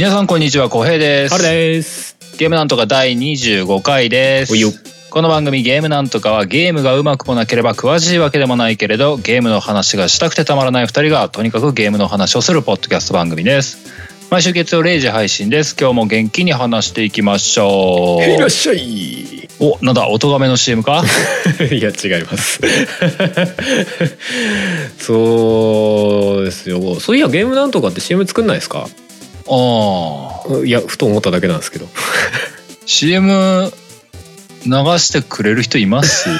皆さんこんにちは、小平です。春です。ゲームなんとか第25回ですおいよ。この番組ゲームなんとかはゲームがうまくもなければ詳しいわけでもないけれどゲームの話がしたくてたまらない2人がとにかくゲームの話をするポッドキャスト番組です毎週月曜0時配信です今日も元気に話していきましょいらっしゃい。うおなんだ音亀の CM か？いや違います。そうですよ。そういやゲームなんとかって CM 作んないですか？ああいやふと思っただけなんですけど。CM 流してくれる人います？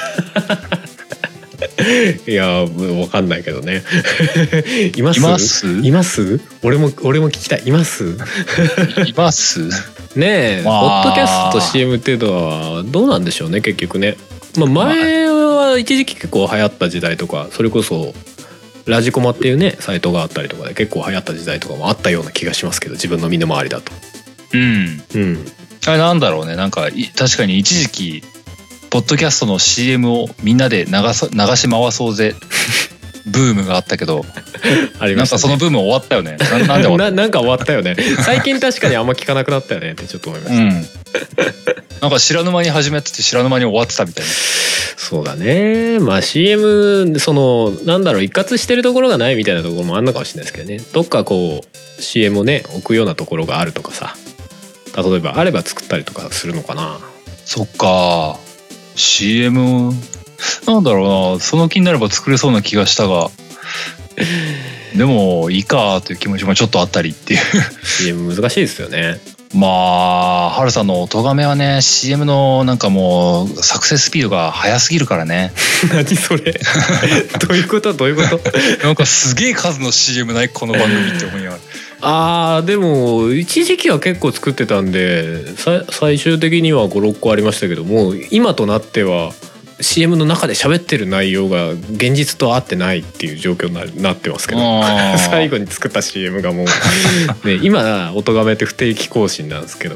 いやわかんないけどね。います？います？います？俺も俺も聞きたい。います？います？ねえ、まあポッドキャストと CM っていうのはどうなんでしょうね結局ね。まあ前は一時期結構流行った時代とかそれこそ。ラジコマっていうねサイトがあったりとかで結構流行った時代とかもあったような気がしますけど自分の身の回りだと。うん。うん、あれなんだろうね。なんかい確かに一時期ポッドキャストの CM をみんなで流さ流し回そうぜ ブームがあったけど ありなんかましたね。そのブーム終わったよね。ななんで終わっ ななんか終わったよね。最近確かにあんま聞かなくなったよねってちょっと思いました、たうん。なんか知らぬ間に始めてて知らぬ間に終わってたみたいな。そうだね。まあ CM そのなんだろう一括してるところがないみたいなところもあんのかもしれないですけどね。どっかこう CM をね置くようなところがあるとかさ。例えばあれば作ったりとかするのかな。そっか。CM なんだろうなその気になれば作れそうな気がしたが。でもいいかという気持ちもちょっとあったりっていう。CM 難しいですよね。まあ、ハルさんの音がめはね、CM のなんかもう作成スピードが速すぎるからね。何それ。どういうこと？どういうこと？なんかすげえ数の CM ないこの番組って思いながら。あーでも一時期は結構作ってたんでさ最終的には56個ありましたけども今となっては CM の中で喋ってる内容が現実と合ってないっていう状況にななってますけど 最後に作った CM がもう、ね、今音がめって不定期更新なんですけど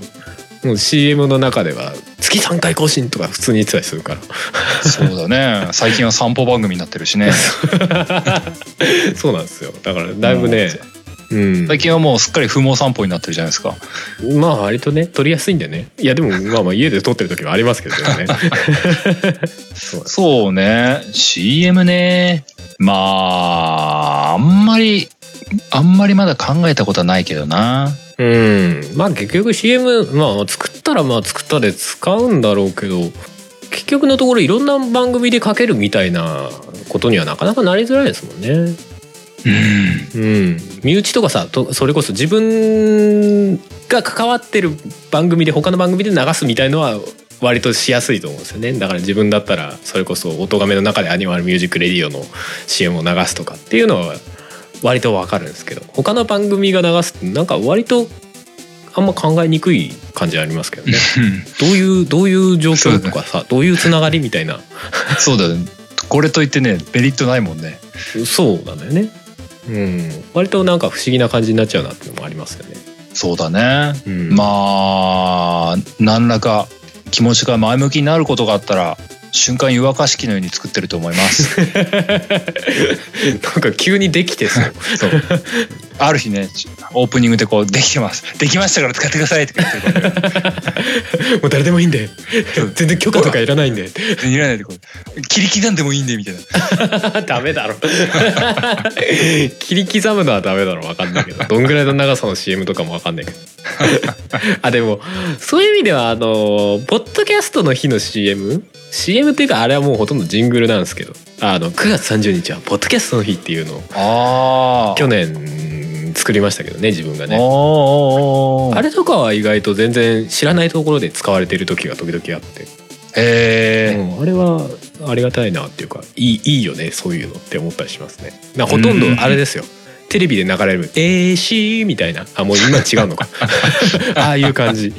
もう CM の中では月3回更新とか普通に言ってたりするからそうだね。最近は散歩番組になってるしね。そうなんですよだからだいぶねうん最近はもうすっかり不毛散歩になってるじゃないですか。まあ割とね撮りやすいんでねいやでもまあまあ家で撮ってる時はありますけどねそう そうね。CM ね。まあ、あんまり、あんまりまだ考えたことはないけどな。うんまあ結局 CM まあ作ったらまあ作ったで使うんだろうけど結局のところいろんな番組でかけるみたいなことにはなかなかなりづらいですもんね。うん。うん、身内とかさとそれこそ自分が関わってる番組で他の番組で流すみたいのは割としやすいと思うんですよねだから自分だったらそれこそ音がめの中でアニマルミュージックレディオの CM を流すとかっていうのは割とわかるんですけど他の番組が流すってなんか割とあんま考えにくい感じありますけどね どういうどういう状況とかさ、どういうつながりみたいなそうだよね。これといってね、メリットないもんね。そうなんだよねうん。割となんか不思議な感じになっちゃうなっていうのもありますよね、そうだね。うん、まあ何らか気持ちが前向きになることがあったら瞬間湯沸かし器のように作ってると思います。なんか急にできてそう。ある日ねオープニングでこう「できてますできましたから使ってください」って言って もう誰でもいいんで。全然許可とかいらないんで。いらないでこう切り刻んでもいいんでみたいな ダメだろ。切り刻むのはダメだろ。わかんないけど。どんぐらいの長さの CM とかもわかんないけど。あ、でも、そういう意味では、あの、ポッドキャストの日の CM?CM っていうか、あれはもうほとんどジングルなんですけど。あの、9月30日は、ポッドキャストの日っていうのを、去年作りましたけどね、自分がね。あれとかは意外と全然知らないところで使われてる時が時々あって、へえ、うん、あれはありがたいなっていうかいいいいよねそういうのって思ったりしますね。なほとんどあれですよ。テレビで流れる「えーしー」みたいな。あもう今違うのか。ああいう感じ。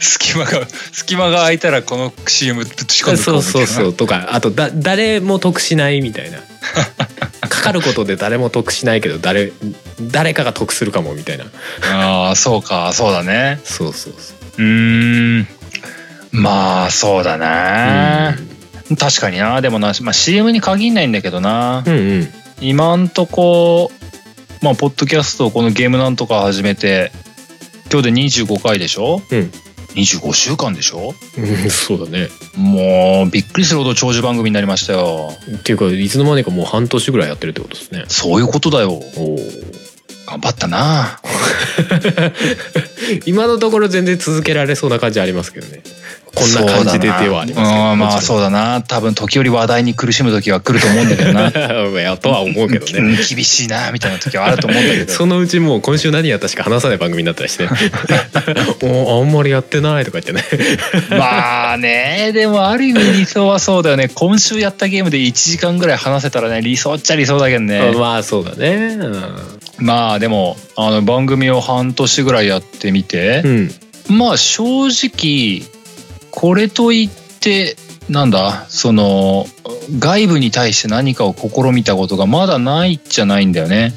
隙間が隙間が空いたらこの CM ぶち込んでそうそうそうう。とかあとだ誰も得しないみたいなかかることで誰も得しないけど誰誰かが得するかもみたいな。ああそうかそうだね。そうそうそう。うーん。まあそうだな、確かにな。でもな、まあ、CM に限んないんだけどな、うんうん。今んとこまあポッドキャストをこのゲームなんとか始めて今日で25回でしょ？うん25週間でしょ？うん。そうだね。もうびっくりするほど長寿番組になりましたよ。っていうかいつの間にかもう半年ぐらいやってるってことですね。そういうことだよ。頑張ったな。今のところ全然続けられそうな感じありますけどねこんな感じでではありますけど。まあそうだな。多分時折話題に苦しむ時は来ると思うんだけどな。とは思うけどうんね厳しいなみたいな時はあると思うんだけど。そのうちもう今週何やったしか話さない番組になったりして。おあんまりやってないとか言ってね。まあねでもある意味理想はそうだよね。今週やったゲームで1時間ぐらい話せたらね理想っちゃ理想だけどね。まあそうだね。まあでもあの番組を半年ぐらいやってみて。う、ん。まあ正直これといってなんだ？その外部に対して何かを試みたことがまだないじゃないんだよね。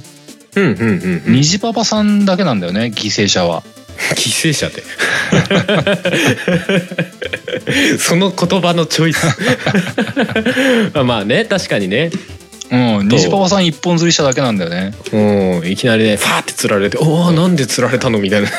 うんうんうんうん。虹パパさんだけなんだよね犠牲者は。犠牲者って。その言葉のチョイス。まあまあね確かにねうん、虹パパさん一本釣りしただけなんだよね。うんいきなりねファーって釣られて「おおなんで釣られたの?」みたいな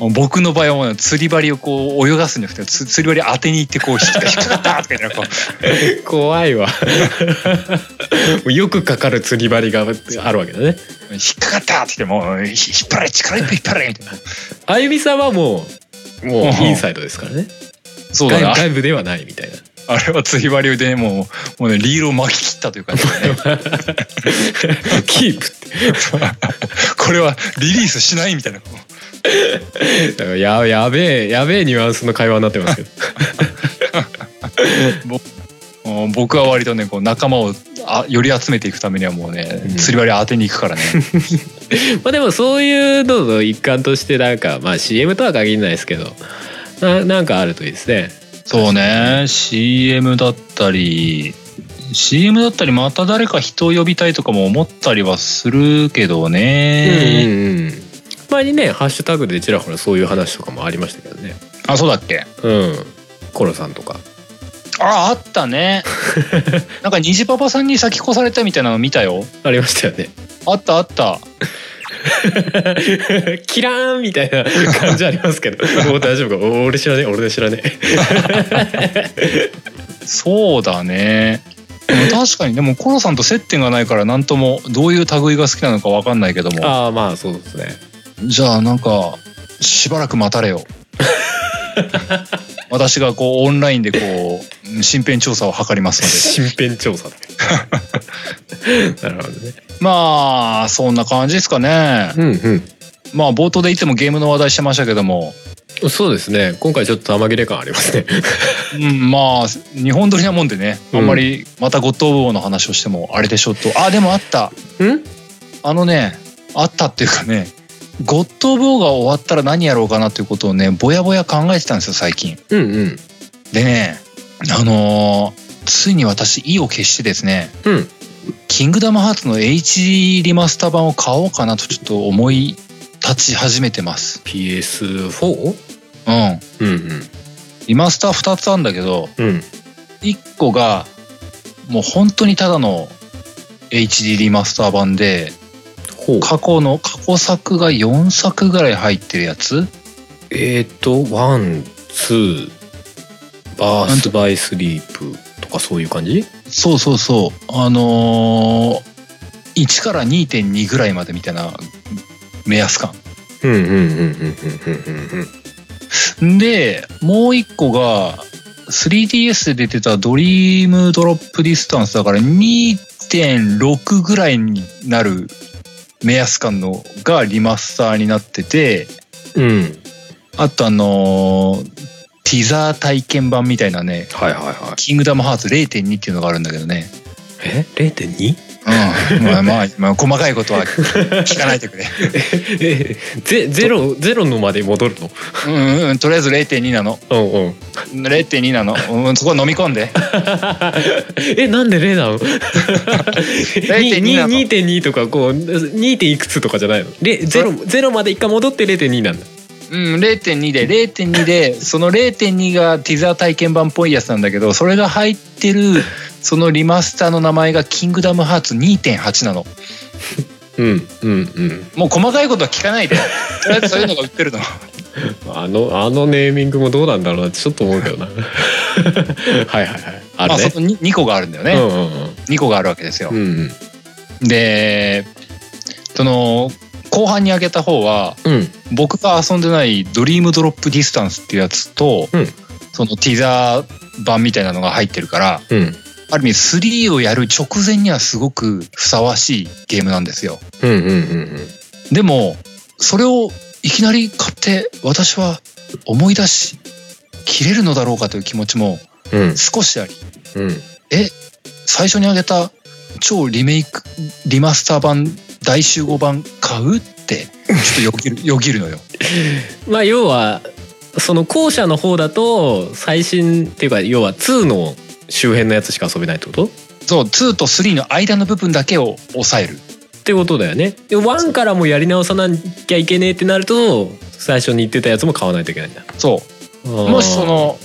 僕の場合は釣り針をこう泳がすんじゃなくてつ釣り針当てに行ってこう引っかかかったとか言ってこう 怖いわ よくかかる釣り針があるわけだね引っかかったって言っても引っ張れ力いっぱい引っ張れみたいな。あゆみさんはもうもうインサイドですからねそうだな。外外部ではないみたいなあれは釣り針でもうもうねリールを巻き切ったというか、ね、キープって。これはリリースしないみたいな。ややべえやべえニュアンスの会話になってますけど。うん僕は割とねこう仲間をあより集めていくためにはもうね、うん。釣り針当てに行くからね。まあでもそういうのの一環としてなんかまあ CM とは限らないですけど。ななんかあるといいですねそうね。CM だったり CM だったりまた誰か人を呼びたいとかも思ったりはするけどうんね、うんうん。前にねハッシュタグでちらほらそういう話とかもありましたけどね。あそうだっけ？うん。コロさんとか。ああったね。なんか虹パパさんに先越されたみたいなの見たよ。ありましたよね。あったあった キラーンみたいな感じありますけど。もう大丈夫か。お俺知らねえ。俺知らねえ。そうだね。確かにでもコロさんと接点がないから何ともどういう類が好きなのか分かんないけども。ああまあそうですね。じゃあなんかしばらく待たれよ私がこうオンラインでこう身辺調査を図りますので。身辺調査。だ なるほどね。まあそんな感じですかね。うんまあ冒頭でいつもゲームの話題してましたけども。うんそうですね。今回ちょっと玉切れ感ありますね。うんまあ日本撮りなもんでねあんまりまたゴッド・オブ・ウォーの話をしてもあれでしょと。あでもあった。うん？あのねあったっていうかねゴッド・オブ・ウォーが終わったら何やろうかなということをねぼやぼや考えてたんですよ最近うんうんでねあのーついに私意を決してですねうんキングダムハーツの HD リマスター版を買おうかなとちょっと思い立ち始めてます。PS4? うん。うんリマスター2つあるんだけど、うんうん1個がもう本当にただの HD リマスター版で、過去の過去作が4作ぐらい入ってるやつ？えっ、とワンツーバースバイスリープとかそういう感じ？そうそうそう。あのー1から2.2ぐらいまでみたいな目安感。うんうんうんうんうんうんうんで、もう一個が、3DS で出てたドリームドロップディスタンスだから2.6ぐらいになる目安感のがリマスターになってて、うんあとあのーティザー体験版みたいなね、はいはいはいキングダムハーツ0.2っていうのがあるんだけどね。え？0.2? うん。まあまあ、まあ、細かいことは聞かないでくれ。えゼゼロゼロのまで戻るの？うんうんうん、とりあえず0.2なの。うんうん0.2なの。うん、そこ飲み込んで。えなんで0なの？0.2なの2.2とかこう 2. 点いくつとかじゃないの？ゼロゼロまで一回戻って0.2なんだうん、0.2で、0.2で、その0.2がティザー体験版っぽいやつなんだけど、それが入ってる、そのリマスターの名前がキングダムハーツ2.8なの。うんうんうん。もう細かいことは聞かないで。とりあえずそういうのが売ってるの。あのあのネーミングもどうなんだろうな。ってちょっと思うけどな。はいはいはい。あるね、まあその 2, 個があるんだよね、うんうん2個があるわけですよ、うんうん。でその後半に上げた方はうん。僕が遊んでない「ドリームドロップディスタンス」っていうやつと、うん。そのティザー版みたいなのが入ってるからうんある意味3をやる直前にはすごくふさわしいゲームなんですよ。うんうんうんでもそれをいきなり買って私は思い出し切れるのだろうかという気持ちもうん。少しあり。うん。最初に挙げた超リメイクリマスター版大集合版買うってちょっとよぎる よぎるのよ。まあ要はその後者の方だと最新っていうか要は2の周辺のやつしか遊べないってこと？そう2と3の間の部分だけを抑える。ってことだよね。で1からもやり直さなきゃいけねえってなると最初に言ってたやつも買わないといけないんだ。そう。もしその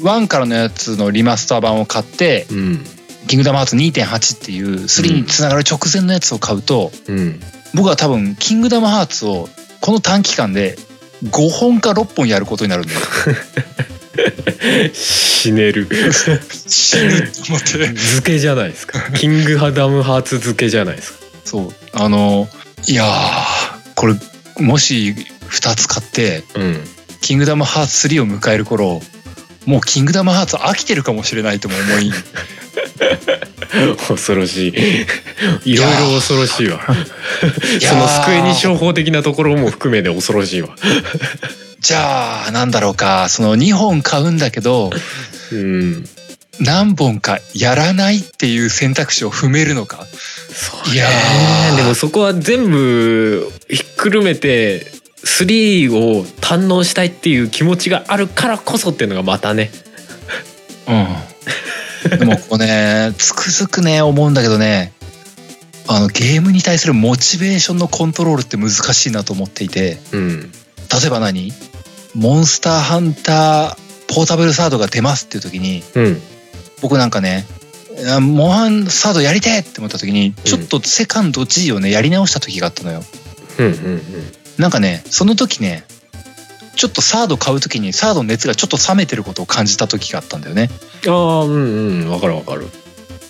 1からのやつのリマスター版を買ってうん「キングダムハーツ2.8」っていう3につながる直前のやつを買うと、うん。僕は多分「キングダムハーツ」をこの短期間で5本か6本やることになるんだよ 死ねる。死ぬって思って。漬けじゃないですか。キングダムハーツ漬けじゃないですか。そう。あのいやーこれもし2つ買ってうん「キングダムハーツ3」を迎える頃もう「キングダムハーツ」飽きてるかもしれないとも思い。恐ろしい。いろいろ恐ろしいわ。その救いに商法的なところも含めて恐ろしいわじゃあなんだろうか。その2本買うんだけどうん何本かやらないっていう選択肢を踏めるのか。いやー。でもそこは全部ひっくるめて3を堪能したいっていう気持ちがあるからこそっていうのがまたね。うん。でもこうね つくづくね思うんだけどね。あのゲームに対するモチベーションのコントロールって難しいなと思っていて。うん。例えば何？モンスターハンターポータブルサードが出ますっていう時にうん。僕なんかねあモンハンサードやりてえって思った時にちょっとセカンド G をねやり直した時があったのよ。うんうんなんかねその時ねちょっとサード買う時にサードの熱がちょっと冷めてることを感じた時があったんだよね。ああうんうん。わかるわかる。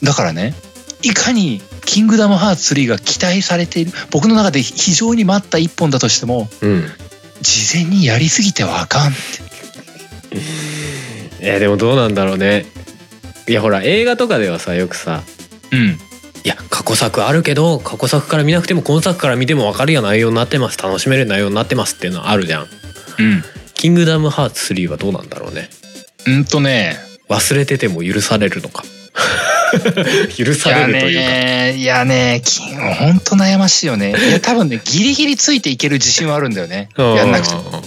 だからねいかに「キングダムハーツ3」が期待されている僕の中で非常に待った一本だとしてもうん事前にやりすぎてはあかんってえーでもどうなんだろうね。いやほら映画とかではさよくさ。うん。いや過去作あるけど過去作から見なくても今作から見ても分かるような内容になってます。楽しめる内容になってますっていうのはあるじゃん。うん。キングダムハーツ3はどうなんだろうね。うんとね。忘れてても許されるのか 許いやされるというか。ねいやねきほんと悩ましいよね。いや多分ねギリギリついていける自信はあるんだよね。やん。なくても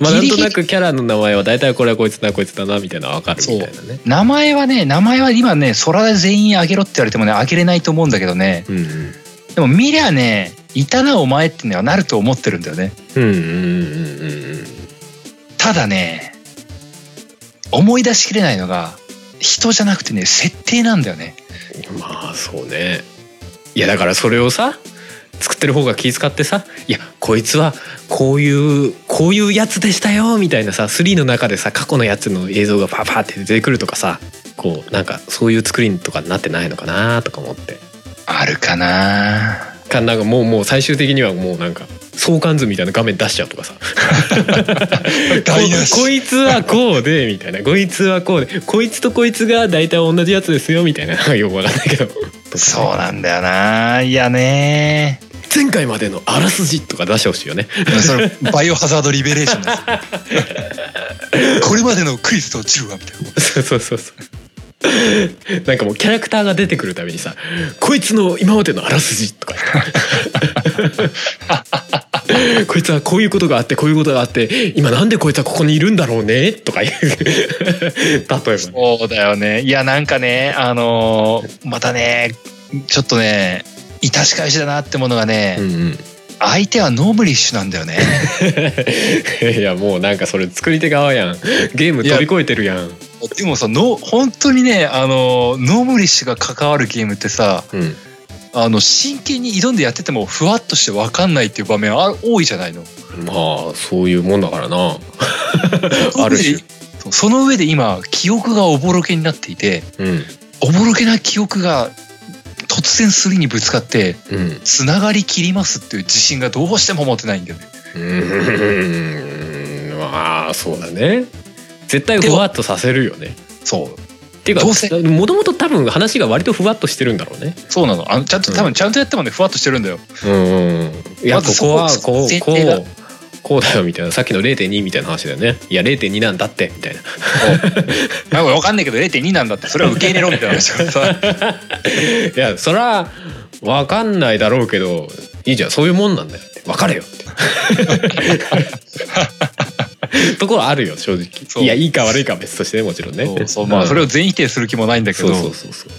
まあなんとなくキャラの名前は大体これはこいつだこいつだなみたいなの分かるみたいなね。名前はね名前は今ね空で全員あげろって言われてもねあげれないと思うんだけどね。うんうん。でも見りゃねいたなお前ってのはなると思ってるんだよね。うんうんうんうん。ただね思い出しきれないのが人じゃなくてね設定なんだよね。うんまあそうね。いやだからそれをさ作ってる方が気遣ってさいやこいつはこういうこういうやつでしたよみたいなさ3の中でさ過去のやつの映像がパーパーって出てくるとかさこうなんかそういう作りとかになってないのかなとか思って。あるかな。かなんかもうもう最終的にはもうなんか相関図みたいな画面出しちゃうとかさ。ここいつはこうでみたいな。こいつはこうで。こいつとこいつが大体同じやつですよみたいな。よくわかんないけど。そうなんだよな。いやね。前回までのあらすじとか出してほしいよね。それバイオハザードリベレーションです。これまでのクイズとジルはみたいな。そうそうそうそう なんかもうキャラクターが出てくるたびにさ「こいつの今までのあらすじ」とか。こいつはこういうことがあってこういうことがあって今なんでこいつはここにいるんだろうね？とか言う。例えばね。そうだよね。いやなんかねあのーまたねちょっとね致し返しだなってものがね、うん相手はノムリッシュなんだよね。うん、いやもうなんかそれ作り手側やん。ゲーム飛び越えてるやんでもさの本当にねあのノムリッシュが関わるゲームってさうん。あの真剣に挑んでやっててもふわっとして分かんないっていう場面あ多いじゃないの。まあそういうもんだからな。ある種。その上で今記憶がおぼろげになっていてうん。おぼろけな記憶が突然すりにぶつかってうん。つながりきりますっていう自信がどうしても持てないんだよね。うーん。まあそうだね絶対ふわっとさせるよね。そう。っていうかもともと多分話が割とふわっとしてるんだろうね。そうなの。あのちゃんとうん。多分ちゃんとやってもねふわっとしてるんだよ。うん。うんいやまずここはそここうこうこうだよみたいな。さっきの0.2みたいな話だよね。いや0.2なんだってみたいな。なんか分かんないけど0.2なんだってそれは受け入れろみたいな話からさ。いやそらわかんないだろうけどいいじゃん。そういうもんなんだよ分かれよって ところあるよ正直。いやいいか悪いかは別としてねもちろんね。そうそう。まあそれを全否定する気もないんだけど。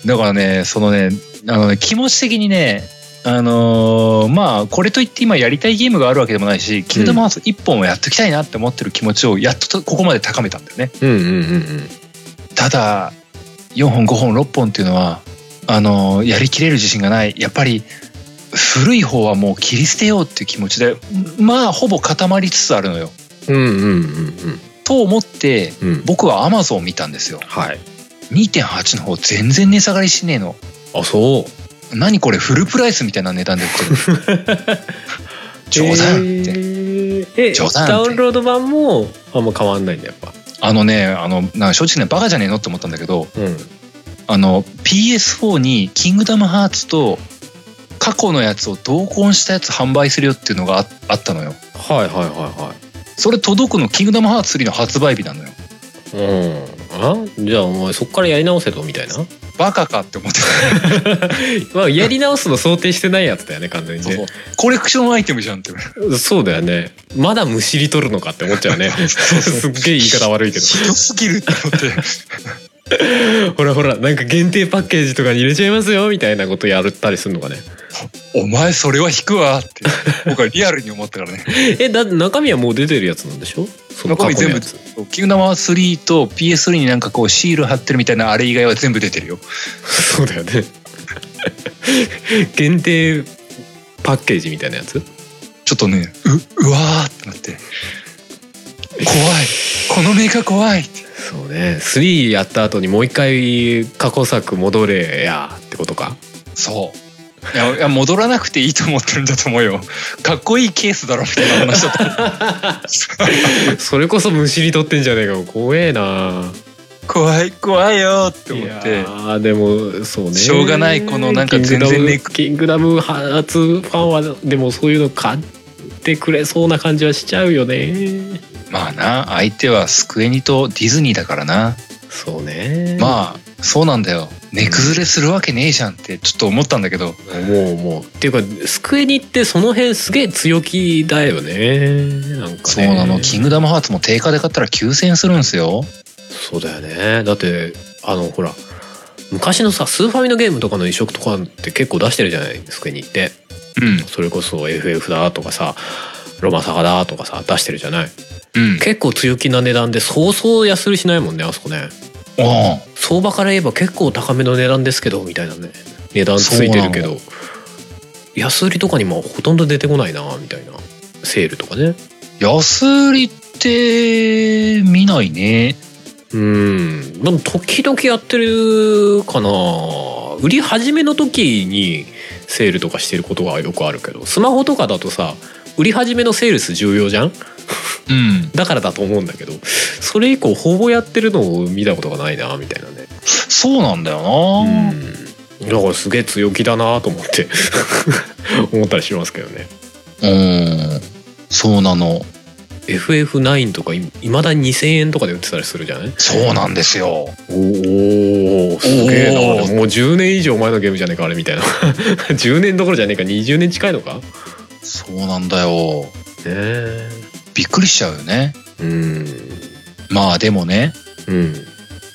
だからねそのねあのね気持ち的にねあのーまあこれといって今やりたいゲームがあるわけでもないし「キングダムハーツ」1本はやっときたいなって思ってる気持ちをやっとここまで高めたんだよね。うんうんうんうん。ただ4本5本6本っていうのはあのーやりきれる自信がない。やっぱり古い方はもう切り捨てようっていう気持ちでまあほぼ固まりつつあるのよ。うんうんうんと思ってうん。うん僕はアマゾンを見たんですよ。はい。2.8の方全然値下がりしねえの。あそう。何これフルプライスみたいな値段で売ってる 冗談って、えーえ冗談って。ダウンロード版もあんま変わんないんだやっぱ。あのねあのなんか正直ねバカじゃねえのって思ったんだけどうん。あの PS4 に「キングダムハーツ」と過去のやつを同梱したやつ販売するよっていうのがああったのよ。はいはいはそれ届くの「キングダムハーツ3」の発売日なのよ。うん。あ？じゃあお前そっからやり直せとみたいな？バカかって思ってた。まあやり直すの想定してないやつだよね完全にね。コレクションアイテムじゃんって。そうだよね。まだむしり取るのかって思っちゃうね。すっげえ言い方悪いけど。ひどすぎるって思って。ほらほらなんか限定パッケージとかに入れちゃいますよみたいなことやったりするのかねお前それは引くわ。って僕はリアルに思ったからね。えだって中身はもう出てるやつなんでしょ？中身全部過去のやつ「キングダムハーツ3」と PS3 になんかこうシール貼ってるみたいなあれ以外は全部出てるよ。そうだよね。限定パッケージみたいなやつ？ちょっとねううわーってなって。怖い。このメーカー怖い。そうね。3やった後にもう一回過去作戻れやってことか？そういやいや戻らなくていいと思ってるんだと思うよ。かっこいいケースだろみたいな話だった それこそむしり取ってんじゃねえか怖えな。怖い怖いよって思って。ーでもそうね。しょうがないこのなんか全然ねキングダムキングダムハーツファンはでもそういうの買ってくれそうな感じはしちゃうよね。まあな相手はスクエニとディズニーだからな。そうね。まあそうなんだよ値崩れするわけねえじゃんってちょっと思ったんだけど。思う思う。っていうかスクエニってその辺すげえ強気だよね。なんかね。そうなの。キングダムハーツも定価で買ったら9000円するんですよ。そうだよね。だってあのほら昔のさスーファミのゲームとかの移植とかって結構出してるじゃない？スクエニって。うん。それこそ FF だとかさロマサガだとかさ出してるじゃない？うん。結構強気な値段でそうそう安売りしないもんねあそこね相場から言えば結構高めの値段ですけどみたいなね。値段ついてるけど。安売りとかにもほとんど出てこないなみたいな。セールとかね。安売りって見ないね。うん。でも時々やってるかな。売り始めの時にセールとかしてることがよくあるけどスマホとかだとさ売り始めのセールス重要じゃん？うん。だからだと思うんだけどそれ以降ほぼやってるのを見たことがないなみたいなね。そうなんだよな、うん。だからすげえ強気だなと思って 思ったりしますけどね。うん。そうなの。FF9 とかいいまだに2,000円とかで売ってたりするじゃない？そうなんですよ。おおすげえな。もう10年以上前のゲームじゃねえかあれみたいな。10年どころじゃねえか20年近いのか？ねそうなんだよ。え。びっくりしちゃうよね。うん。まあでもねうん。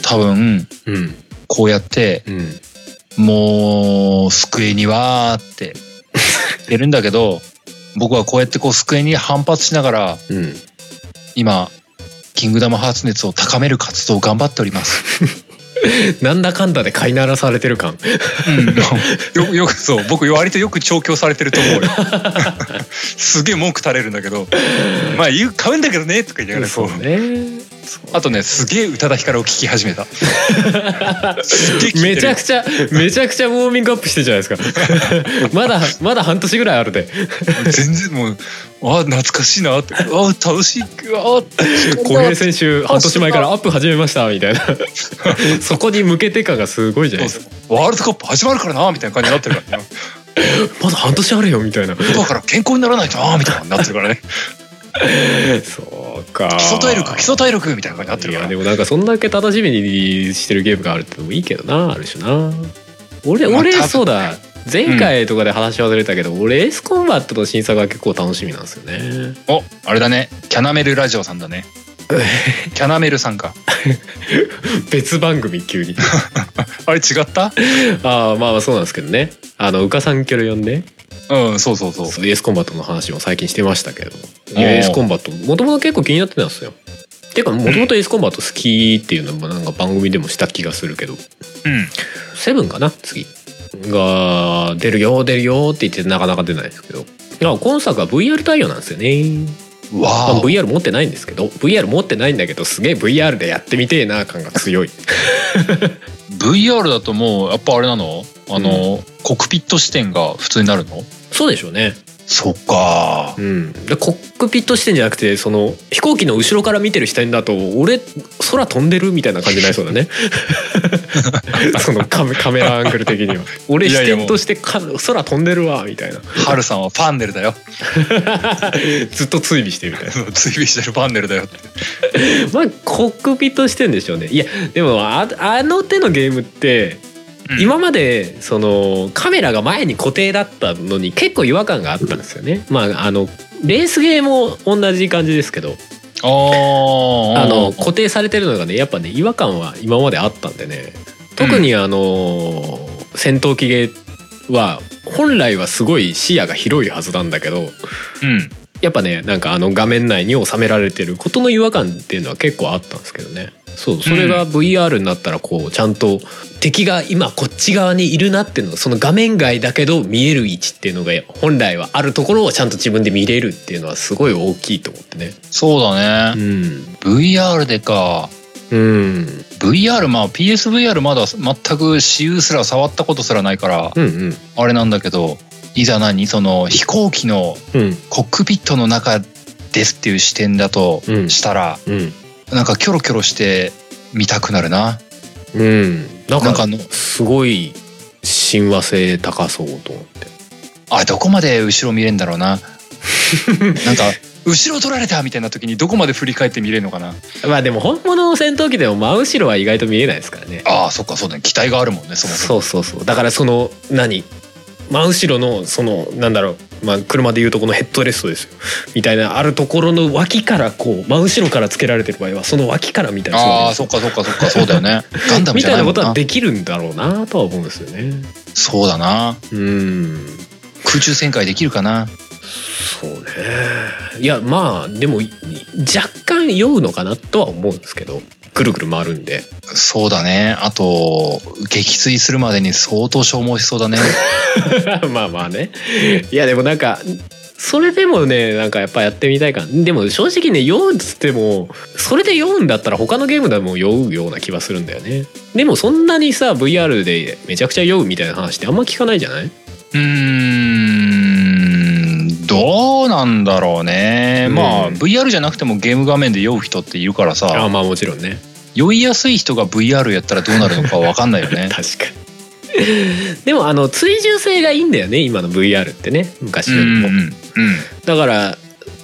多分うん。こうやってうん。もう机にはーって言ってるんだけど 僕はこうやってこう机に反発しながらうん。今キングダムハーツ熱を高める活動を頑張っております なんだかんだで飼いならされてる感。うん、よ よくそう。僕割とよく調教されてると思うよ。すげえ文句垂れるんだけど「まあ言う買うんだけどね」とか言いながらこう。ねあとねすげえ宇多田ヒカルを聴き始めた。めちゃくちゃめちゃくちゃウォーミングアップしてるじゃないですか。まだまだ半年ぐらいあるで。全然もうあ懐かしいなって。あ楽しい。あ小平選手半年前からアップ始めましたみたいな。そこに向けて感がすごいじゃないですか。ワールドカップ始まるからなみたいな感じになってるからね。まだ半年あるよみたいな。だから健康にならないとなみたいになってるからね。そうか。基礎体力基礎体力みたいな感じになってるから。いやでもなんかそんだけ楽しみにしてるゲームがあるってのもいいけどなある種な。俺俺まあ多分そうだ。前回とかで話し忘れたけど、俺エースコンバットの新作が結構楽しみなんですよね。おあれだね。キャナメルラジオさんだね。キャナメルさんか。別番組急に。あれ違った？ああまあまあそうなんですけどね。あのうかさんキョロ呼んでうんそうそうそう。そうエースコンバットの話も最近してましたけど。いおーやエースコンバットもともと結構気になってたんですよ。てかもともとエースコンバット好きっていうのもなんか番組でもした気がするけど。うん。セブンかな次。が出るよ出るよって言ってなかなか出ないですけど。いや今作は VR 対応なんですよね、まあ、わあ VR 持ってないんですけど。VR 持ってないんだけどすげえ VR でやってみてえな感が強い。VR だともうやっぱあれなの？あの、コックピット視点が普通になるの？そうでしょうね。そっか。うん、でコックピット視点じゃなくてその飛行機の後ろから見てる視点だと俺空飛んでるみたいな感じになりそうだね。そのカメカメラアングル的には。俺視点としてか空飛んでるわみたいな。ハルさんはファンネルだよ。ずっと追尾してるみたいな。追尾してるファンネルだよって。まあコックピット視点でしょうね。いやでもああの手のゲームってうん。今までそのカメラが前に固定だったのに結構違和感があったんですよね。まああのレースゲーも同じ感じですけど。あの固定されてるのがねやっぱね違和感は今まであったんでね。特にあの戦闘機ゲーは本来はすごい視野が広いはずなんだけどうん。やっぱねなんかあの画面内に収められてることの違和感っていうのは結構あったんですけどねそうそれが VR になったらこうちゃんと敵が今こっち側にいるなっていうのがその画面外だけど見える位置っていうのが本来はあるところをちゃんと自分で見れるっていうのはすごい大きいと思ってね。そうだうね、ん VR でか。うん。VR まあ PSVR まだ全く私有すら触ったことすらないからうんうん。あれなんだけどいざ何その飛行機のうん。コックピットの中ですっていう視点だとうんしたら、うんなんかキョロキョロして見たくなるな。うん。なんかあのすごい親和性高そうと思って。あれどこまで後ろ見れんだろうな。なんか後ろ取られたみたいな時にどこまで振り返って見れるのかな。まあでも本物の戦闘機でも真後ろは意外と見えないですからね。ああそっかそうだね。機体があるもんねそもそも。そうそうそう。だからその何？真後ろのそのなんだろう、まあ、車でいうとこのヘッドレストですよ。みたいなあるところの脇からこう真後ろからつけられてる場合はその脇からみたいな。ああそっかそっかそっか そうだよね。ガンダムみたいなことはできるんだろうなとは思うんですよね。そうだな。うん。空中旋回できるかな。そうね。いやまあでもい若干酔うのかなとは思うんですけどぐるぐる回るんで。そうだね。あと撃墜するまでに相当消耗しそうだね。まあまあね。いやでもなんかそれでもねなんかやっぱやってみたいか。なでも正直ね酔うっつってもそれで酔うんだったら他のゲームでも酔うような気はするんだよね。でもそんなにさ VR でめちゃくちゃ酔うみたいな話ってあんま聞かないじゃない？うーんどうなんだろうね、うん。まあ VR じゃなくてもゲーム画面で酔う人っているからあさまあもちろんね。酔いやすい人が VR やったらどうなるのかわかんないよね。確かに。でもあの追従性がいいんだよね今の VR ってね。昔よりも、うんうんうん。だから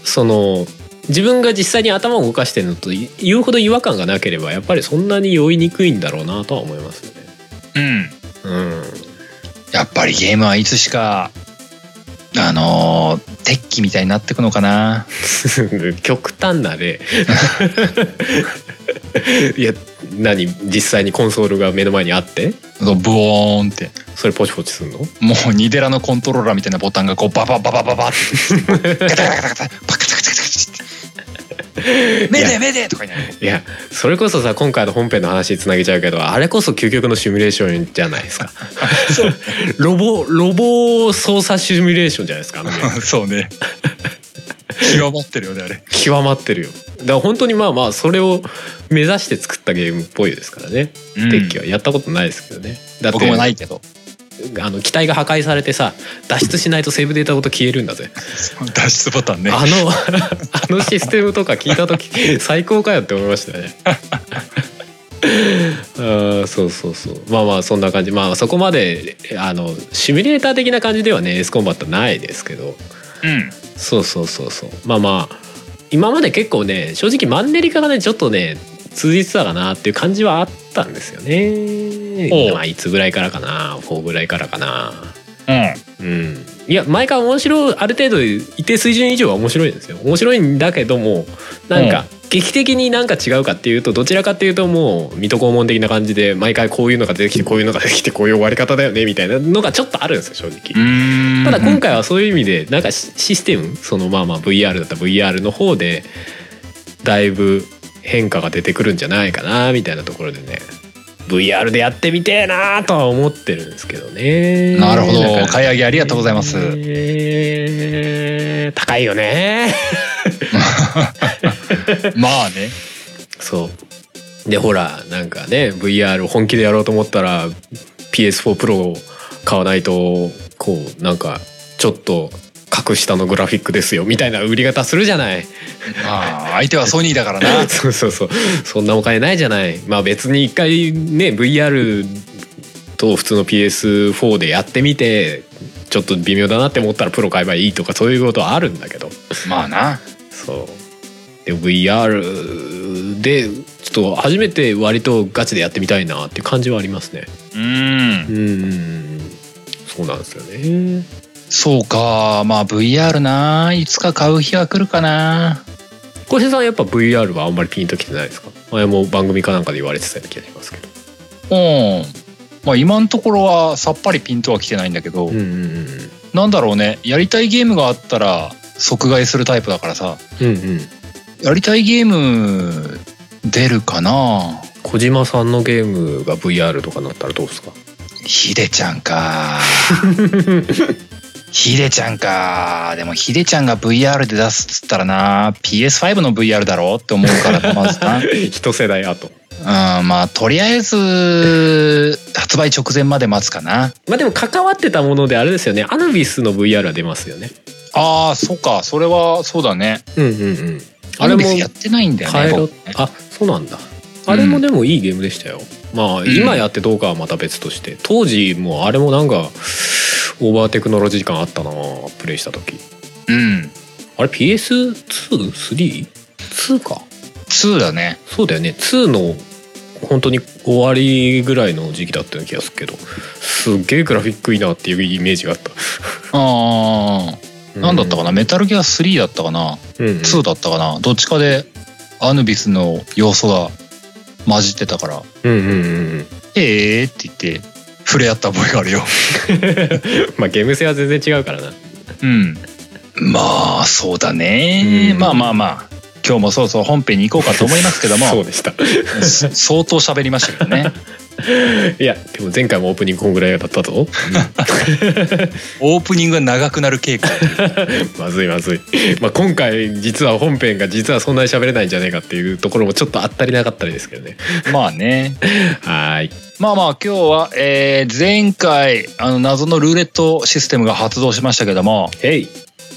その自分が実際に頭を動かしてるのと言うほど違和感がなければやっぱりそんなに酔いにくいんだろうなとは思いますよね。うん。うん、やっぱりゲームはいつしかあのー鉄器みたいになってくのかな？極端な例。いや何？実際にコンソールが目の前にあって？ブオーンって。それポチポチすんの？もうニデラのコントローラーみたいなボタンがこうババババババって。ガタガタガタガタパカタカタカタカタってめでめでとかになるいやそれこそさ今回の本編の話につなげちゃうけどあれこそ究極のシミュレーションじゃないですか。ロボロボ操作シミュレーションじゃないですかあのゲーム。そうね。極まってるよねあれ。極まってるよ。だから本当にまあまあそれを目指して作ったゲームっぽいですからね、うん。デッキは。やったことないですけどね。だって僕もないけどあの機体が破壊されてさ脱出しないとセーブデータごと消えるんだぜ、脱出ボタンね。あの あのシステムとか聞いた時最高かよって思いましたね。あーそうそうそう。まあまあそんな感じ。まあそこまであのシミュレーター的な感じではねエースコンバットないですけど。うん。そうそうそうそう。まあまあ今まで結構ね正直マンネリ化がねちょっとね通じてたかなっていう感じはあったんですよねまあいつぐらいからかな4ぐらいからかな。うん。うん。いや毎回面白いある程度一定水準以上は面白いんですよ。面白いんだけどもなんか劇的になんか違うかっていうとどちらかっていうともう水戸黄門的な感じで毎回こういうのが出てきてこういうのが出てきてこういう終わり方だよねみたいなのがちょっとあるんですよ正直。うん。ただ今回はそういう意味でなんかシシステムそのまあまあ VR だったら VR の方でだいぶ変化が出てくるんじゃないかなみたいなところでね VR でやってみてえなとは思ってるんですけどね。なるほど。買い上げありがとうございます。えー高いよね。まあね。そう。でほらなんかね VR 本気でやろうと思ったら PS4 Pro を買わないとこうなんかちょっと格下のグラフィックですよみたいな売り方するじゃない。まあ相手はソニーだからな。そうそうそう。そんなお金ないじゃない。まあ別に一回ね VR と普通の PS4 でやってみてちょっと微妙だなって思ったらプロ買えばいいとかそういうことはあるんだけど。まあな。そう。で VR でちょっと初めて割とガチでやってみたいなっていう感じはありますね。うん。うん。そうなんですよねそうか。まあ VR な。いつか買う日は来るかな。小瀬さんやっぱ VR はあんまりピンときてないですか？前も番組かなんかで言われてたような気がしますけど。うん。まあ今のところはさっぱりピンとは来てないんだけど、うんうんうんなんだろうね。やりたいゲームがあったら即買いするタイプだからさ。うんうん。やりたいゲーム出るかな。小島さんのゲームが VR とかなったらどうですか？ヒデちゃんか ヒデちゃんか。でもヒデちゃんが VR で出すっつったらな PS5 の VR だろって思うからな まずな。一世代後。うんまあとりあえず発売直前まで待つかな。まあでも関わってたものであれですよね。アヌビスの VR は出ますよね。ああそっか。それはそうだね。うんうんうん。あれもやってないんだよねね。あそうなんだ。あれもでもいいゲームでしたよ、まあん。今やってどうかはまた別として。当時もあれもなんかオーバーテクノロジー感あったなプレイした時。うん。あれ PS2?3?2 か。2だね。そうだよね。2の本当に終わりぐらいの時期だったような気がするけどすっげえグラフィックいいなっていうイメージがあった。ああなんだったかな、メタルギア3だったかな、うんうん、2だったかな？どっちかでアヌビスの要素が混じってたから。うんうんうんうん「ええー」って言って触れ合った覚えがあるよ。まあゲーム性は全然違うからな。うん。まあそうだね、うん。まあまあまあ今日もそろそろ本編に行こうかと思いますけども そうでした。す 相当喋りましたけどね。いやでも前回もオープニングこんぐらいだったぞ。オープニングが長くなる傾向。まずいまずい、まあ、今回実は本編が実はそんなに喋れないんじゃないかっていうところもちょっとあったりなかったりですけどね。まあね。はーい。まあまあ今日は、えー前回あの謎のルーレットシステムが発動しましたけども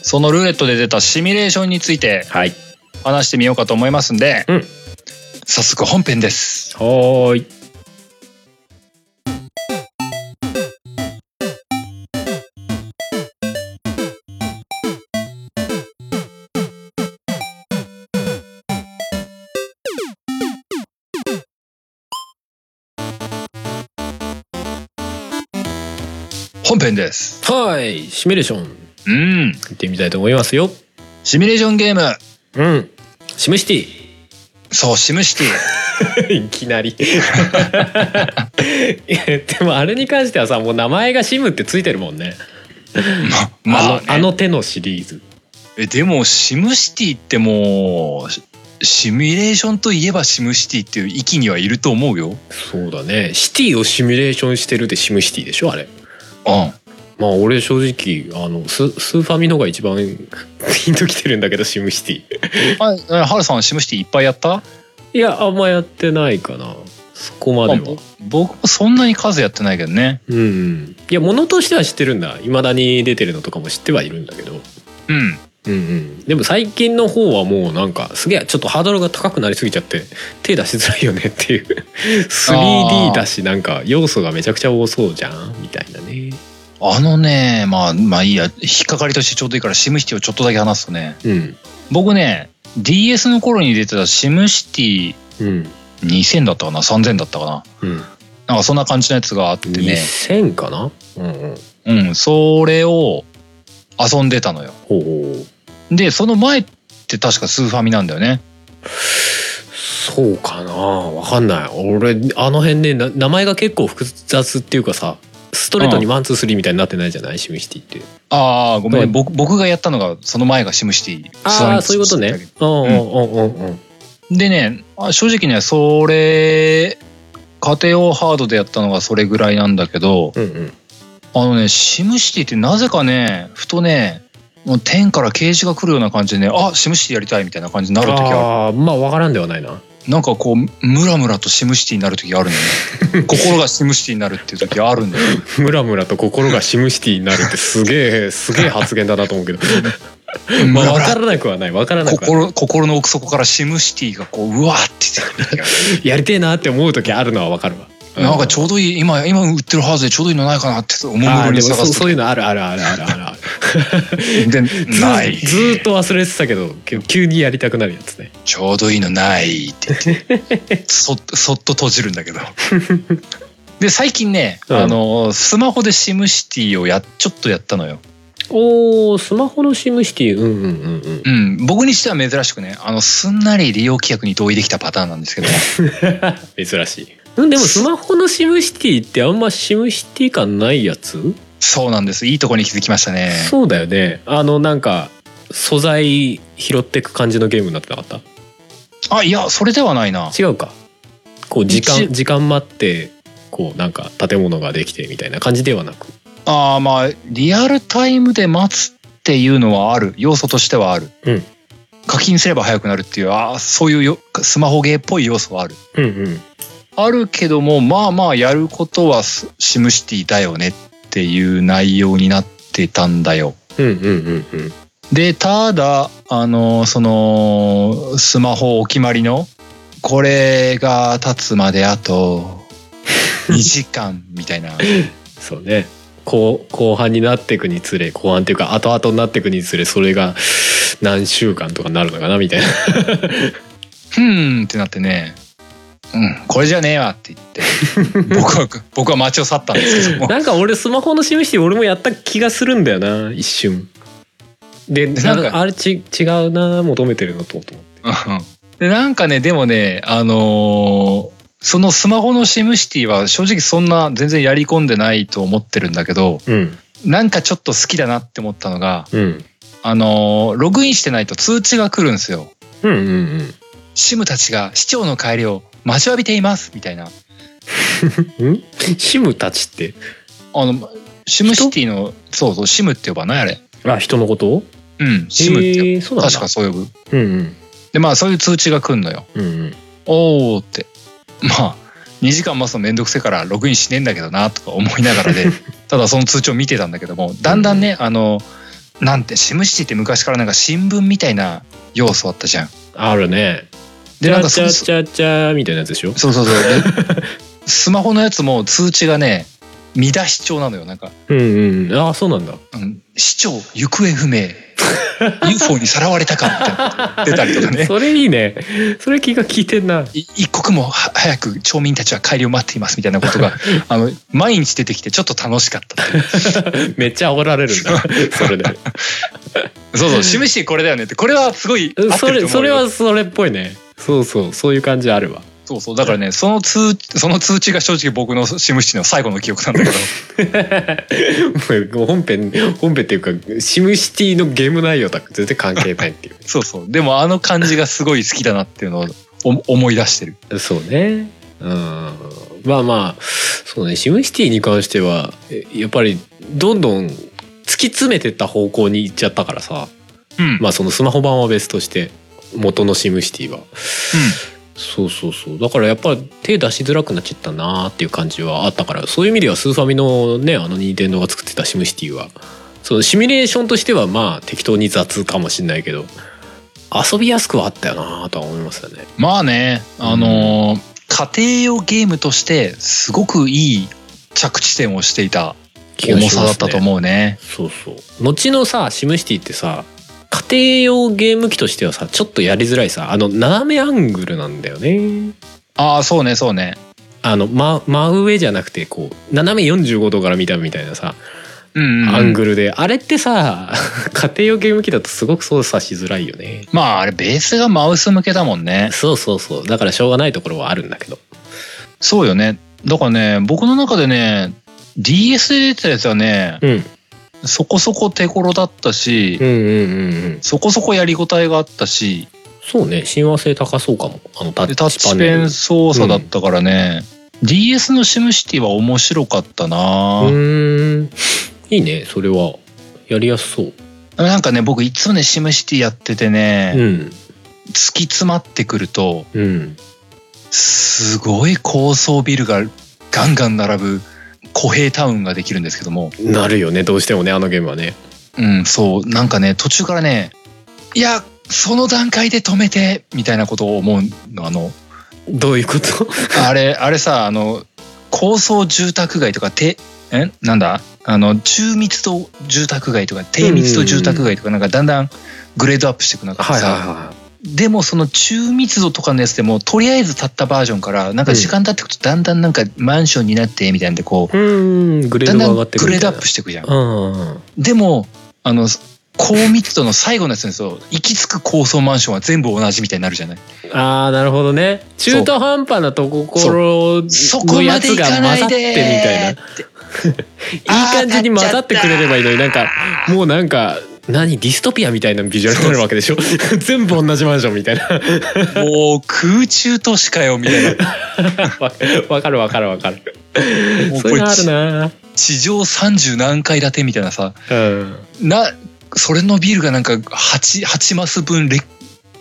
そのルーレットで出たシミュレーションについてはい話してみようかと思いますんで、うん。早速本編です。はーい。本編です。はい。シミュレーション。うん。行ってみたいと思いますよ。シミュレーションゲーム。うんシムシティ。そうシムシティ。いきなり。でもあれに関してはさもう名前がシムってついてるもんね。まあ、ね。あのあの手のシリーズ。えでもシムシティってもうシミュレーションといえばシムシティっていう域にはいると思うよ。そうだね。シティをシミュレーションしてるでシムシティでしょあれ。うん。まあ俺正直あのススーファミのが一番 ピンときてるんだけどシムシティ。あ、ハルさんシムシティいっぱいやった？いやあんまやってないかな。そこまであはぼ僕もそんなに数やってないけどね。うんうん。いや物としては知ってるんだ。いまだに出てるのとかも知ってはいるんだけど。うん。うんうん。でも最近の方はもうなんかすげえちょっとハードルが高くなりすぎちゃって手出しづらいよねっていう。3D だしなんか要素がめちゃくちゃ多そうじゃん？みたいなねあのね、まあ、まあいいや、引っかかりとしてちょうどいいからシムシティをちょっとだけ話すとね、うん。僕ね、DS の頃に出てたシムシティうん。2000だったかな ?3000 だったかな。うん。なんかそんな感じのやつがあってね、2000かな？うんうん。うん、それを遊んでたのよ。ほうほう。で、その前って確かスーファミなんだよね。そうかな？わかんない。俺あの辺ねな名前が結構複雑っていうかさストレートにワンツースリーみたいになってないじゃない？シムシティって。ああ、ごめん、うん僕僕がやったのが、その前がシムシティ。ああそういうことね。うんうんうんうんうん。でね、あ正直ね、それ、家庭用ハードでやったのがそれぐらいなんだけど、うんうん。あのね、シムシティってなぜかね、ふとね、もう天から啓示が来るような感じでね、あシムシティやりたいみたいな感じになる時ある。ああまあわからんではないななんかこう、ムラムラとシムシティになる時あるのね。心がシムシティになるっていう時あるんだよ。ムラムラと心がシムシティになるってすげえすげえ発言だなと思うけど。まあわからなくはない。わからなく心心の奥底からシムシティがこううわーって言ってやりてえなって思う時あるのはわかるわなんかちょうどいい今今売ってるハードでちょうどいいのないかなっておもあーでもむろに探すそうそういうのあるあるあるあるあるある。でない。ずっと忘れてたけどき急にやりたくなるやつね。ちょうどいいのないって言って。そそっと閉じるんだけど。で最近ね、うん。あのスマホでシムシティをやちょっとやったのよ。おースマホのシムシティうんうんうんうん。うん僕にしては珍しくねあのすんなり利用規約に同意できたパターンなんですけど。珍しい。うんでもスマホのシムシティってあんまシムシティ感ないやつ？そうなんです。いいとこに気づきましたね。そうだよね。あのなんか素材拾ってく感じのゲームになってなかった？あいやそれではないな。違うか。こう時間一時間待ってこうなんか建物ができてみたいな感じではなく？ああまあリアルタイムで待つっていうのはある。要素としてはある、うん。課金すれば早くなるっていうああそういうよスマホゲーっぽい要素はある。うんうんあるけどもまあまあやることはスシムシティだよねっていう内容になってたんだよ。うんうんうんうん。でただあのそのスマホお決まりのこれが立つまであと 2時間みたいな。そうね。後後半になっていくにつれ後半っていうか後々になっていくにつれそれが何週間とかなるのかなみたいな。ふーんってなってね、うん、これじゃねえわって言って、僕は、僕は街を去ったんですけども。なんか俺スマホのシムシティ俺もやった気がするんだよな一瞬。ででななんんかかあれち違うな求めてるのとと思って。うん。でなんかね、でもね、あのーそのスマホのシムシティは正直そんな全然やり込んでないと思ってるんだけど、うん。なんかちょっと好きだなって思ったのが、うん。あのーログインしてないと通知が来るんですよ。うんうんうん。シムたちが市長の帰りを待ちわびていますみたいな。ん？シムたちって？あの、シムシティの、そうそう、シムって呼ばない？あれ。あ人のこと？うん、シムって確かそう呼ぶ。うんうんで、まあそういう通知が来んのよ。うんうんおーって。まあ、2時間待つのめんどくせえからログインしねえんだけどなとか思いながらで、ただその通知を見てたんだけども、だんだんね、あの、なんて、シムシティって昔からなんか新聞みたいな要素あったじゃん。あるねで、なんかそチャチャチャみたいなやつでしょ？そうそうそう。で スマホのやつも通知がね、見出し帳なのよ。なんか、うんうんああそうなんだ。うん、市長行方不明。UFO にさらわれたかみたいな出たりとかね。それいいね。それ気が利いてんな。い一刻もは早く町民たちは帰りを待っていますみたいなことがあの毎日出てきてちょっと楽しかっためっちゃ煽られるんだ。それで。そうそう。示しこれだよねって。これはすごいそれそれはそれっぽいねそうそうそういう感じあるわそうそう。だからね、その通、その通知が正直僕のシムシティの最後の記憶なんだけど。も う本編本編っていうかシムシティのゲーム内容とは全然関係ないっていう そうそう。でもあの感じがすごい好きだなっていうのをお思い出してる。そうねうんまあまあそうねシムシティに関してはえやっぱりどんどん突き詰めてった方向に行っちゃったからさうん。まあそのスマホ版は別として元のシムシティは。そうそうそう。だからやっぱ手出しづらくなっちゃったなーっていう感じはあったからそういう意味ではスーファミのねあの任天堂が作ってたシムシティはそのシミュレーションとしてはまあ適当に雑かもしんないけど遊びやすくはあったよなーとは思いますよね。まあね、あのー家庭用ゲームとしてすごくいい着地点をしていた重さだったとう思うね。そうそう。後のさシムシティってさ家庭用ゲーム機としてはさちょっとやりづらいさあの斜めアングルなんだよねああ、そうね、そうね。あの真真上じゃなくてこう斜め45度から見たみたいなさうん、うん。アングルであれってさ 家庭用ゲーム機だとすごく操作しづらいよねまあ、あれ、ベースがマウス向けだもんね。そうそうそうだからしょうがないところはあるんだけどそうよね。だからね、僕の中でね、DS で出てたやつはね、うんそこそこ手頃だったし、うんうんうんうん。そこそこやりごたえがあったし、そうね。親和性高そうかも。あのタッでタッチペン操作だったからね、DS のシムシティは面白かったな、うーん。いいね。それは。やりやすそう。なんかね、僕いつもね、シムシティやっててね、うん。突き詰まってくると、うん。すごい高層ビルがガンガン並ぶ小平タウンができるんですけども、なるよね。どうしてもねあのゲームはね。うん、そう、なんかね、途中からね、いや、その段階で止めて、みたいなことを思うの、あの、どういうこと？あれ、あれさ、あの、高層住宅街とか、て、え？なんだ？あの、中密度住宅街とか、低密度住宅街とか、なんかだんだんグレードアップしていく中でさ、はでもその中密度とかのやつでも、とりあえず立ったバージョンから、なんか時間経ってくとだんだんなんかマンションになって、みたいなんで、こうーんグう、レだんだんードが上がってくグレードアるみたいなップしていくじゃん。うんうん。でも、あの、高密度の最後のやつですよ。行き着く高層マンションは全部同じみたいになるじゃない？ああなるほどね。中途半端なところそこのやまで行つが混かないでざって。みたいないい感じに混ざってくれればいいのになんかもうなんか何ディストピアみたいなビジュアルになるわけでしょ？全部同じマンションみたいな。もう空中都市かよみたいな。わわかるわかるわかる。もうこれそれがあるな。地上30何階建てみたいなさ。うん。な、それのビルがなんか8、8マス分れ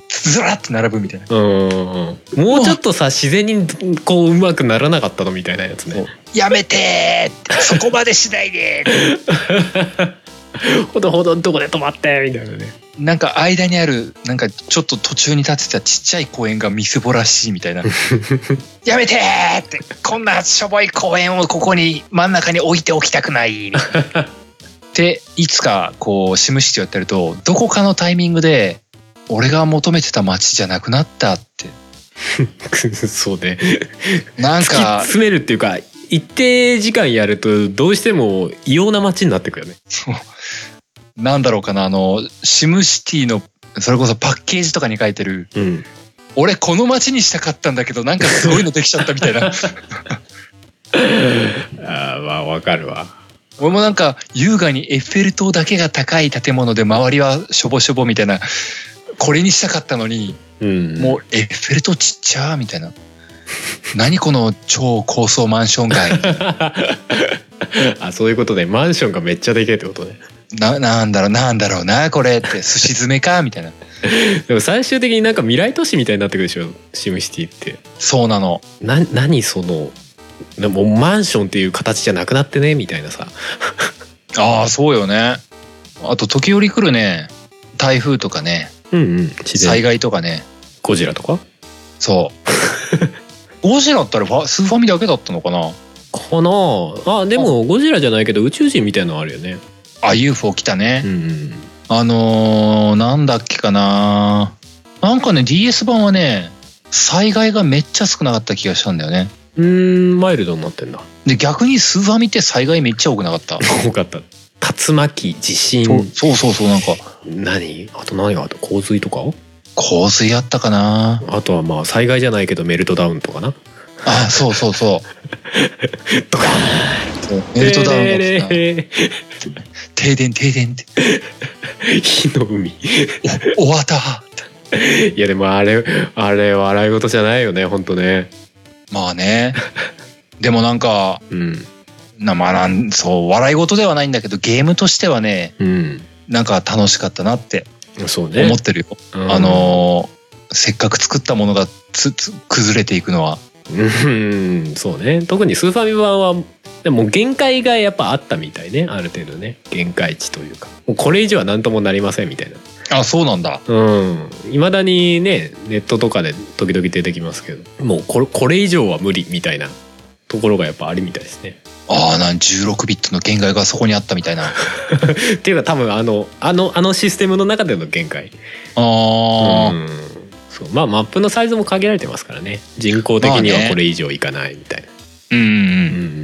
ずらって並ぶみたいな。うん。もうちょっとさ自然にこううまくならなかったのみたいなやつね。やめてーそこまでしないでー ほどほどのとこで止まってみたいなねなんか間にある、なんかちょっと途中に立ってたちっちゃい公園がみすぼらしいみたいな。やめてーって、こんなしょぼい公園をここに真ん中に置いておきたくない。で、いつかこう、シムシティをやってると、どこかのタイミングで、俺が求めてた街じゃなくなったって。そうねなんか、詰めるっていうか一定時間やるとどうしても異様な街になってくよねそうなんだろうかな、あの、シムシティの、それこそパッケージとかに書いてる、うん。俺この街にしたかったんだけど、なんかすごいのできちゃったみたいな。ああまあわかるわ。俺もなんか優雅にエッフェル塔だけが高い建物で周りはしょぼしょぼみたいなこれにしたかったのに、うん。もうエッフェル塔ちっちゃーみたいな。何この超高層マンション街。あそういうことでマンションがめっちゃでけえってことねななんだろうなんだろうなこれって寿司詰めかみたいな。でも最終的になんか未来都市みたいになってくるでしょシムシティって。そうなの。な何そのでもマンションっていう形じゃなくなってねみたいなさ。ああそうよね。あと時折来るね。台風とかね。うんうん災害とかね。ゴジラとか？そう。ゴジラったらファスーファミだけだったのかな？かなあ。でもゴジラじゃないけど宇宙人みたいのあるよねあ UFO 来たね、うんあのー、なんだっけかな。なんかね DS 版はね災害がめっちゃ少なかった気がしたんだよね。うんマイルドになってんだ。で逆にスーファミって災害めっちゃ多くなかった、多かった。竜巻地震。そうそうそうそうなんか。何？あと何があった？洪水とか？洪水あったかな。あとはまあ災害じゃないけどメルトダウンとかなあそうそうそう。とかそうメルトダウンが起きたン停電停電って。火の海。お終わった。いやでもあれあれ笑い事じゃないよね本当ね。まあね。でもなんかうん。なまあなんそう笑い事ではないんだけどゲームとしてはねうん。なんか楽しかったなってそうね。思ってるよ、うん。あのーせっかく作ったものがつつ崩れていくのはうん。そうね。特にスーファミ版はでも限界がやっぱあったみたいね。ある程度ね。限界値というか。もうこれ以上は何ともなりませんみたいな。あそうなんだ。うん。いまだにねネットとかで時々出てきますけど。もうこれこれ以上は無理みたいな。ところがやっぱありみたいですね。ああなん16ビットの限界がそこにあったみたいな。っていうか多分あのあのあのシステムの中での限界。あー、うんそう。まあマップのサイズも限られてますからね。人工的にはこれ以上いかないみたいな、うんうんうん。うんうんう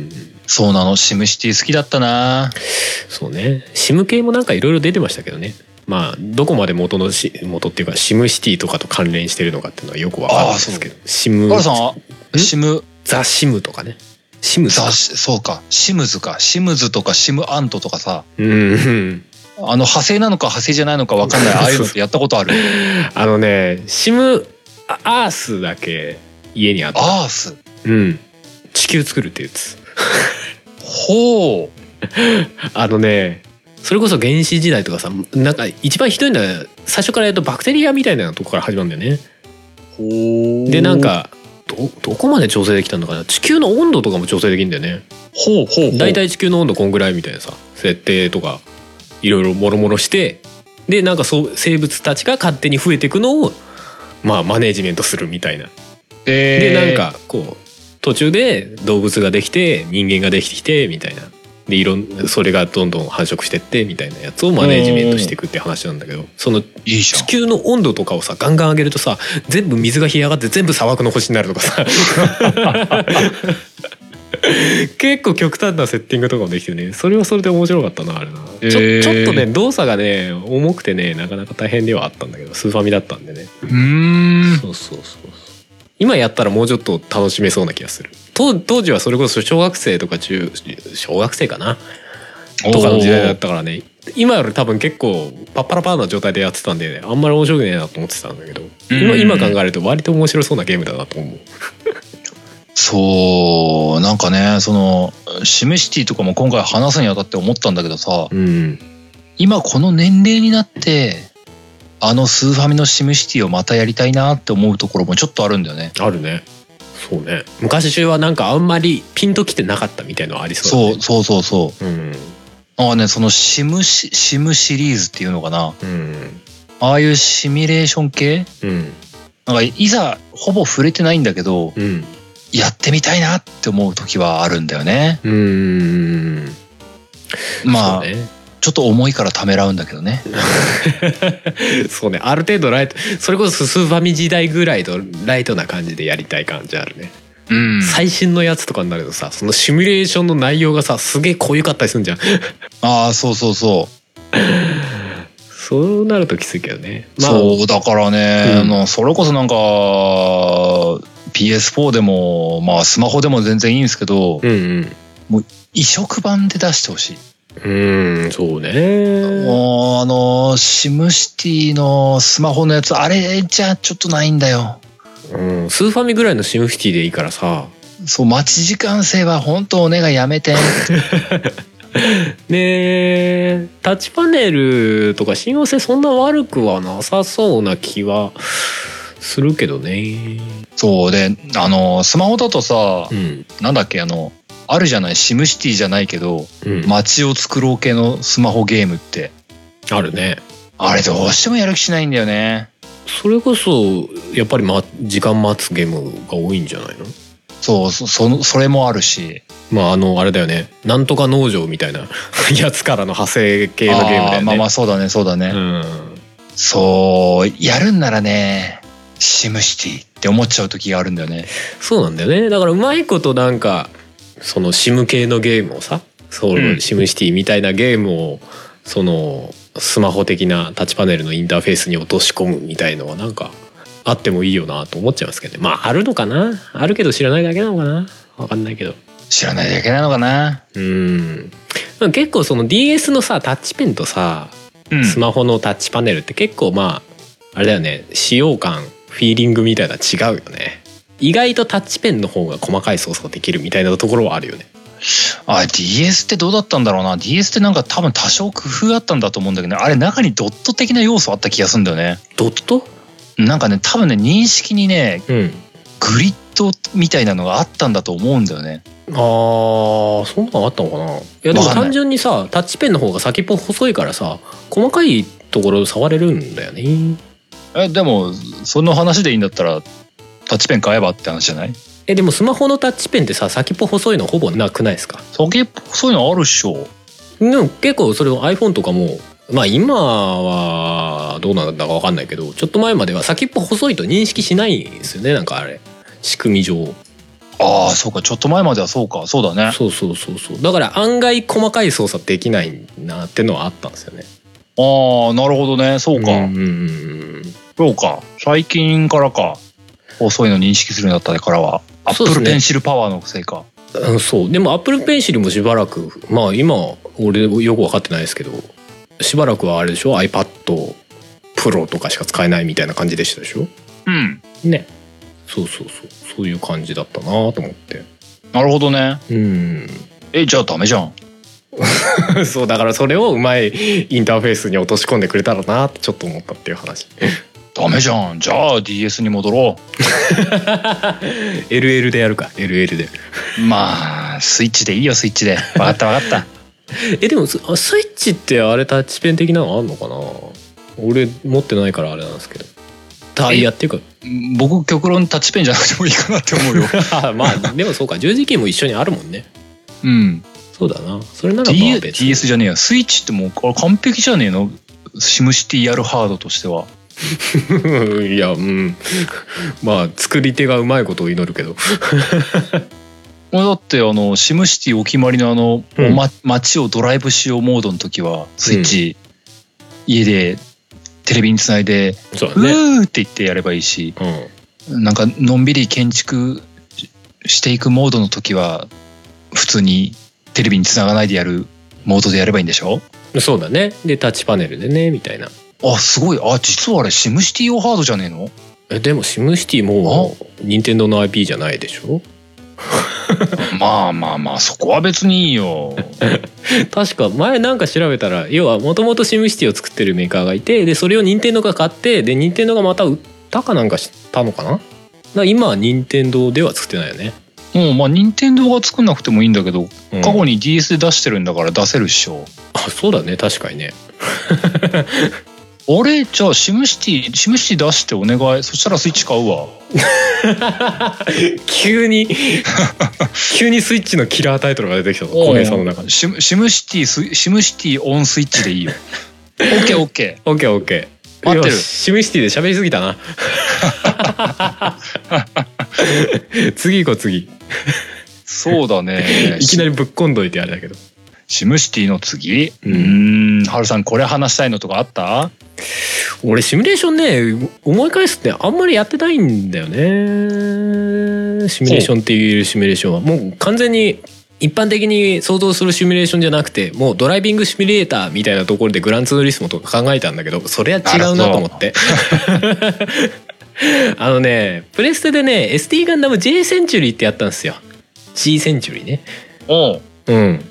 ん。そうなの。シムシティ好きだったな。そうね。シム系もなんかいろいろ出てましたけどね。まあどこまで元のし元っていうかシムシティとかと関連してるのかっていうのはよくわかんないですけど。シムシムザ・シムとかね。シムズそうか。シムズか。シムズとかシムアントとかさ。うんうんあの派生なのか派生じゃないのか分かんない。ああいうのってやったことある？あのねシムあアースだけ家にあった。アース？うん。地球作るってやつ。ほう。あのねそれこそ原始時代とかさなんか一番ひどいのは最初からやるとバクテリアみたいなとこから始まるんだよね。ほう。でなんかどどこまで調整できたのかな？地球の温度とかも調整できるんだよね。ほうほうほう。だいたい地球の温度こんぐらいみたいなさ設定とかいろいろもろもろしてでなんかそう生物たちが勝手に増えていくのをまあマネージメントするみたいな。でなんかこう途中で動物ができて人間ができてきてみたいな。でいろんそれがどんどん繁殖してってみたいなやつをマネージメントしていくって話なんだけどその地球の温度とかをさガンガン上げるとさ全部水が干上がって全部砂漠の星になるとかさ 結構極端なセッティングとかもできてね。それはそれで面白かったなあれな、ちょへー。ちょっとね動作がね重くてねなかなか大変ではあったんだけどスーファミだったんでね。うーん。そうそうそう今やったらもうちょっと楽しめそうな気がする。当当時はそれこそ小学生とか中小学生かな？とかの時代だったからね。今より多分結構パッパラパーな状態でやってたんで、あんまり面白くねえなと思ってたんだけど。今うん。今考えると割と面白そうなゲームだなと思うそうなんかねそのシムシティとかも今回話すにあたって思ったんだけどさうん。今この年齢になってあのスーファミのシムシティをまたやりたいなって思うところもちょっとあるんだよね。あるね。そうね。昔中はなんかあんまりピンときてなかったみたいのはありそうだそうそうそうそう。ううんああねそのシムシシムシリーズっていうのかな。うん。ああいうシミュレーション系？うん。なんかいざほぼ触れてないんだけどうんやってみたいなって思う時はあるんだよね。うん。まあ、ちょっと重いからためらうんだけどね。そうね。ある程度ライトそれこそスーファミ時代ぐらいのライトな感じでやりたい感じあるね、うん。最新のやつとかになるとさそのシミュレーションの内容がさすげえ濃ゆかったりするんじゃん。ああそうそうそう。そうなるときついけどね。そうだからね、うん。あのそれこそなんか PS4 でもまあスマホでも全然いいんですけど、うん移植版で出してほしい、うんうんそうね。もうあのシムシティのスマホのやつあれじゃちょっとないんだよ。うんスーファミぐらいのシムシティでいいからさ。そう待ち時間制は本当お願いやめて。ねタッチパネルとか親和性そんな悪くはなさそうな気はするけどねそうであのスマホだとさ、うん。なんだっけあのあるじゃないシムシティじゃないけどうん。街を作ろう系のスマホゲームって。あるね。あれどうしてもやる気しないんだよね。それこそやっぱり、ま、時間待つゲームが多いんじゃないの？そうそそのそれもあるし。まああのあれだよね。なんとか農場みたいな やつからの派生系のゲームだよね。まあまあそうだねそうだね、うん。そうやるんならねシムシティって思っちゃう時があるんだよね。そうなんだよね。だからうまいことなんかそのシム系のゲームをさそう、うん。シムシティみたいなゲームをそのスマホ的なタッチパネルのインターフェースに落とし込むみたいのはなんかあってもいいよなと思っちゃいますけどね。まああるのかな。あるけど知らないだけなのかな。わかんないけど。知らないだけなのかな。うん。結構その DS のさタッチペンとさうん。スマホのタッチパネルって結構まああれだよね。使用感フィーリングみたいなの違うよね。意外とタッチペンの方が細かい操作ができるみたいなところはあるよね。あ DS ってどうだったんだろうな。DS ってなんか多分多少工夫あったんだと思うんだけどね。あれ中にドット的な要素あった気がするんだよね。ドット？なんかね多分ね認識にねうん。グリッドみたいなのがあったんだと思うんだよね。あーそんなのあったのかな？いやでも単純にさタッチペンの方が先っぽ細いからさ細かいところ触れるんだよねえでもその話でいいんだったらタッチペン買えばって話じゃない？えでもスマホのタッチペンってさ先っぽ細いのほぼなくないですか？先っぽそういうのあるっしょ。でも結構それを iPhone とかもまあ今はどうなんだか分かんないけどちょっと前までは先っぽ細いと認識しないんですよねなんかあれ。仕組み上。ああそうかちょっと前まではそうか。そうだね。そうそうそうそう。だから案外細かい操作できないなってのはあったんですよね。ああなるほどね。そうか、うんうんうんそうか。最近からか。遅いの認識するようになったからは。アップルペンシルパワーのせいか。うんそう。でも Apple Pencil もしばらくまあ今俺よく分かってないですけどしばらくはあれでしょ？iPad Pro とかしか使えないみたいな感じでしたでしょ？うん。ね。そうそうそう。そういう感じだったなと思って。なるほどね。うん。えじゃあダメじゃん。そうだからそれをうまいインターフェースに落とし込んでくれたらなってちょっと思ったっていう話ダメじゃん。じゃあ DS に戻ろ LL でやるか。LL で。うまあスイッチでいいよスイッチで。分かった分かった。えでもスイッチってあれタッチペン的なのあんのかな？俺持ってないからあれなんですけど。タイヤっていうか。僕極論タッチペンじゃなくてもいいかなって思うよ。あ まあでもそうか。十字キーも一緒にあるもんね。うん。そうだな。それならまあ D- 別 DS じゃねえや。スイッチってもう完璧じゃねえの？シムシティやるハードとしては いやうん。まあ作り手がうまいことを祈るけど。だってあのシムシティお決まりのあの、うん。ま、街をドライブしようモードの時はスイッチ、家でテレビにつないで「うそうだね。ー」って言ってやればいいしなんかのんびり建築していくモードの時は普通にテレビにつながないでやるモードでやればいいんでしょ？うんそうだね。でタッチパネルでねみたいなあすごい。あ実はあれシムシティ用ハードじゃねえの？えでもシムシティも任天堂の IP じゃないでしょ？まあまあまあそこは別にいいよ。確か前なんか調べたら要はもともとシムシティを作ってるメーカーがいてでそれを任天堂が買ってで任天堂がまた売ったかなんかしたのかな？だ今は任天堂では作ってないよね、もうまあ任天堂が作んなくてもいいんだけど、うん。過去に DS で出してるんだから出せるっしょ。あそうだね確かにねあれじゃあシムシティシムシティ出してお願い。そしたらスイッチ買うわ。急に 急にスイッチのキラータイトルが出てきたぞ。浩平さんの中でシムシムシティスシムシティオンスイッチでいいよ。OKOK オッケー。オッケー待ってる。シムシティで喋りすぎたな。次行こう次。そうだね。いきなりぶっこんどいてあれだけどシムシティの次。ううん。ハルさんこれ話したいのとかあった？俺シミュレーションね思い返すってあんまりやってないんだよね。シミュレーションっていうシミュレーションは。もう完全に一般的に想像するシミュレーションじゃなくてもうドライビングシミュレーターみたいなところでグランツーリスモとか考えたんだけどそれは違うなと思って。あ のねプレステでね SD ガンダム J センチュリーってやったんですよ。G センチュリーね。うん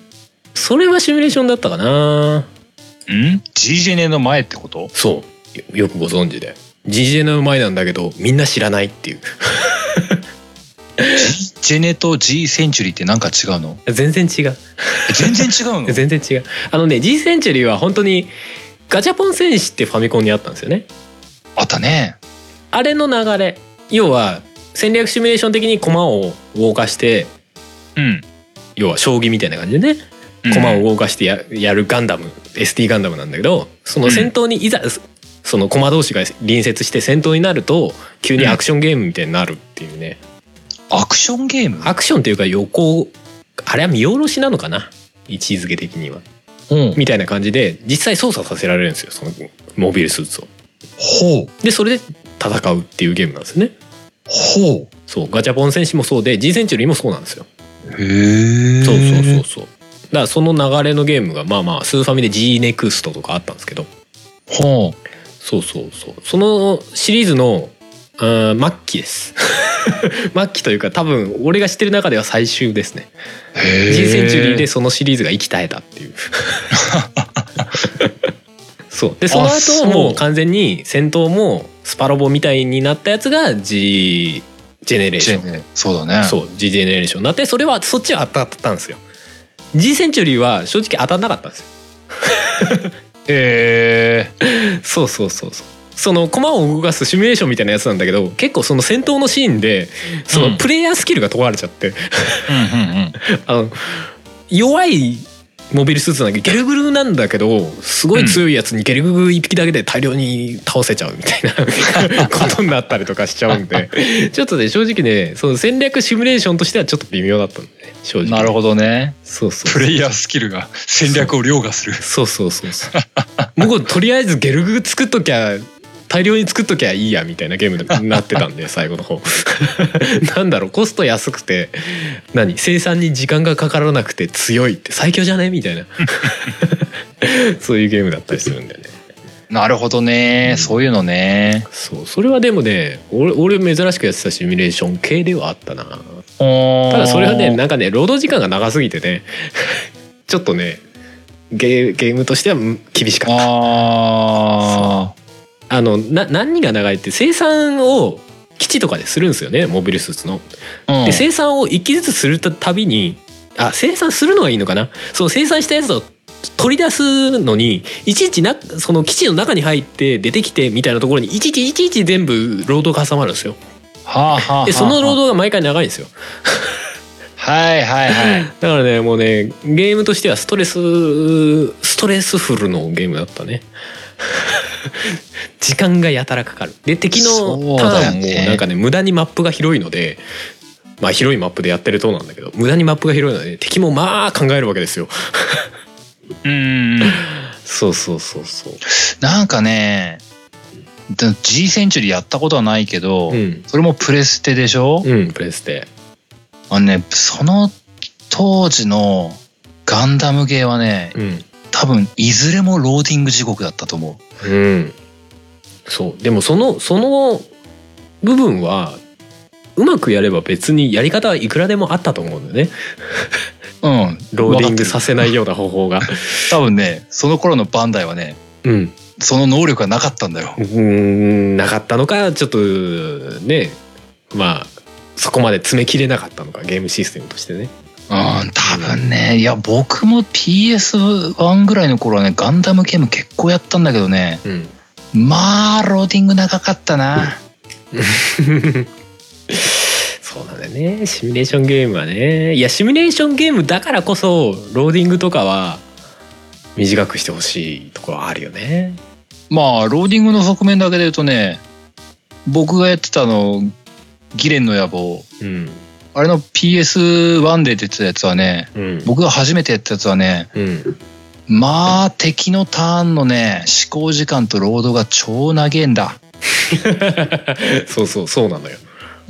それはシミュレーションだったかな。ん？G ジェネの前ってこと？そう。よよくご存知で。GJ の前なんだけどみんな知らないっていう。G ジェネと G センチュリーってなんか違うの？全然違う。え全然違うの？全然違う。あのね G センチュリーは本当にガチャポン戦士ってファミコンにあったんですよね。あったね。あれの流れ。要は戦略シミュレーション的に駒を動かしてうん。要は将棋みたいな感じでね駒を動かしてややるガンダム ST ガンダムなんだけどその戦闘にいざ、その駒同士が隣接して戦闘になると急にアクションゲームみたいになるっていうね、アクションゲーム？アクションっていうか横あれは見下ろしなのかな？位置づけ的には。うん。みたいな感じで実際操作させられるんですよそのモビルスーツを。ほう。でそれで戦うっていうゲームなんですね。ほそう。ガチャポン戦士もそうで G センチュリーもそうなんですよ。うへえそうそうそうそう。だからその流れのゲームがまあまあスーファミで G ネクストとかあったんですけど。ほそうそうそう。そのシリーズのあー末期です。末期というか多分俺が知ってる中では最終ですね。うへえ G センチュリーでそのシリーズが生き絶えたっていう。そう。でその後もう完全に戦闘もスパロボみたいになったやつが G ジェネレーションねそうだね。そう G ジェネレーションになってそれはそっちは当たったんですよ G センチュリーは正直当たんなかったんですよ。へえそうそうそうそう。その駒を動かすシミュレーションみたいなやつなんだけど結構その戦闘のシーンでそうん。のプレイヤースキルが問われちゃって、あの弱いモビルスーツなんだけどゲルグルなんだけどすごい強いやつにゲルグル一匹だけで大量に倒せちゃうみたいな ことになったりとかしちゃうんで。ちょっとね正直ねその戦略シミュレーションとしてはちょっと微妙だったんでね正直。なるほどね。そうそうプレイヤースキルが戦略を凌駕する。そうそうそうそう。もうとりあえずゲルグ作っときゃ大量に作っときゃいいやみたいなゲームになってたんで 最後の方。なんだろうコスト安くて何？生産に時間がかからなくて強いって最強じゃねみたいな。そういうゲームだったりするんだよね。なるほどね、そういうのね。そう。それはでもね俺俺珍しくやってたシミュレーション系ではあったな。たただそれはねなんかね労働時間が長すぎてねちょっとねゲーゲームとしてはうん厳しかった。ああのな何が長いって生産を基地とかでするんですよねモビルスーツの。あ、うん、で生産を一機ずつするたびにあ生産するのがいいのかな？その生産したやつを取り出すのにいちいちなその基地の中に入って出てきてみたいなところにいちいちいちいち全部労働が挟まるんですよ。はあはあはあでその労働が毎回長いんですよ。はいはいはい だからねもうねゲームとしてはストレスストレスフルのゲームだったね 時間がやたらかかる。で敵のターンもなんかね無駄にマップが広いのでまあ広いマップでやってるとなんだけど無駄にマップが広いので敵もまあ考えるわけですよ。うん そうそうそうそう。なんかねで G センチュリーやったことはないけど、うん。それもプレステでしょ、うんプレステ。あのねその当時のガンダムゲーはねうん多分いずれもローディング地獄だったと思う。ん。そう。でもそのその部分はうまくやれば別にやり方はいくらでもあったと思うんだよね。ううん。ローディングさせせないような方法が。多分ねその頃のバンダイはねうん。その能力がなかったんだよ。うーんなかったのかちょっとね。まあそこまで詰めきれなかったのかゲームシステムとしてねうん多分ねいや僕も PS1 ぐらいの頃はねガンダムゲーム結構やったんだけどねうん。まあローディング長かったな。そうなんだよね。シミュレーションゲームはね。いやシミュレーションゲームだからこそローディングとかは短くしてほしいところはあるよね。まあローディングの側面だけで言うとね僕がやってたのギレンの野望。うんあれの PS1 で出てたやつはねうん。僕が初めてやったやつはねうん。まあ敵のターンのね思考時間とロードが超長えんだ。そうそうそうなのよ。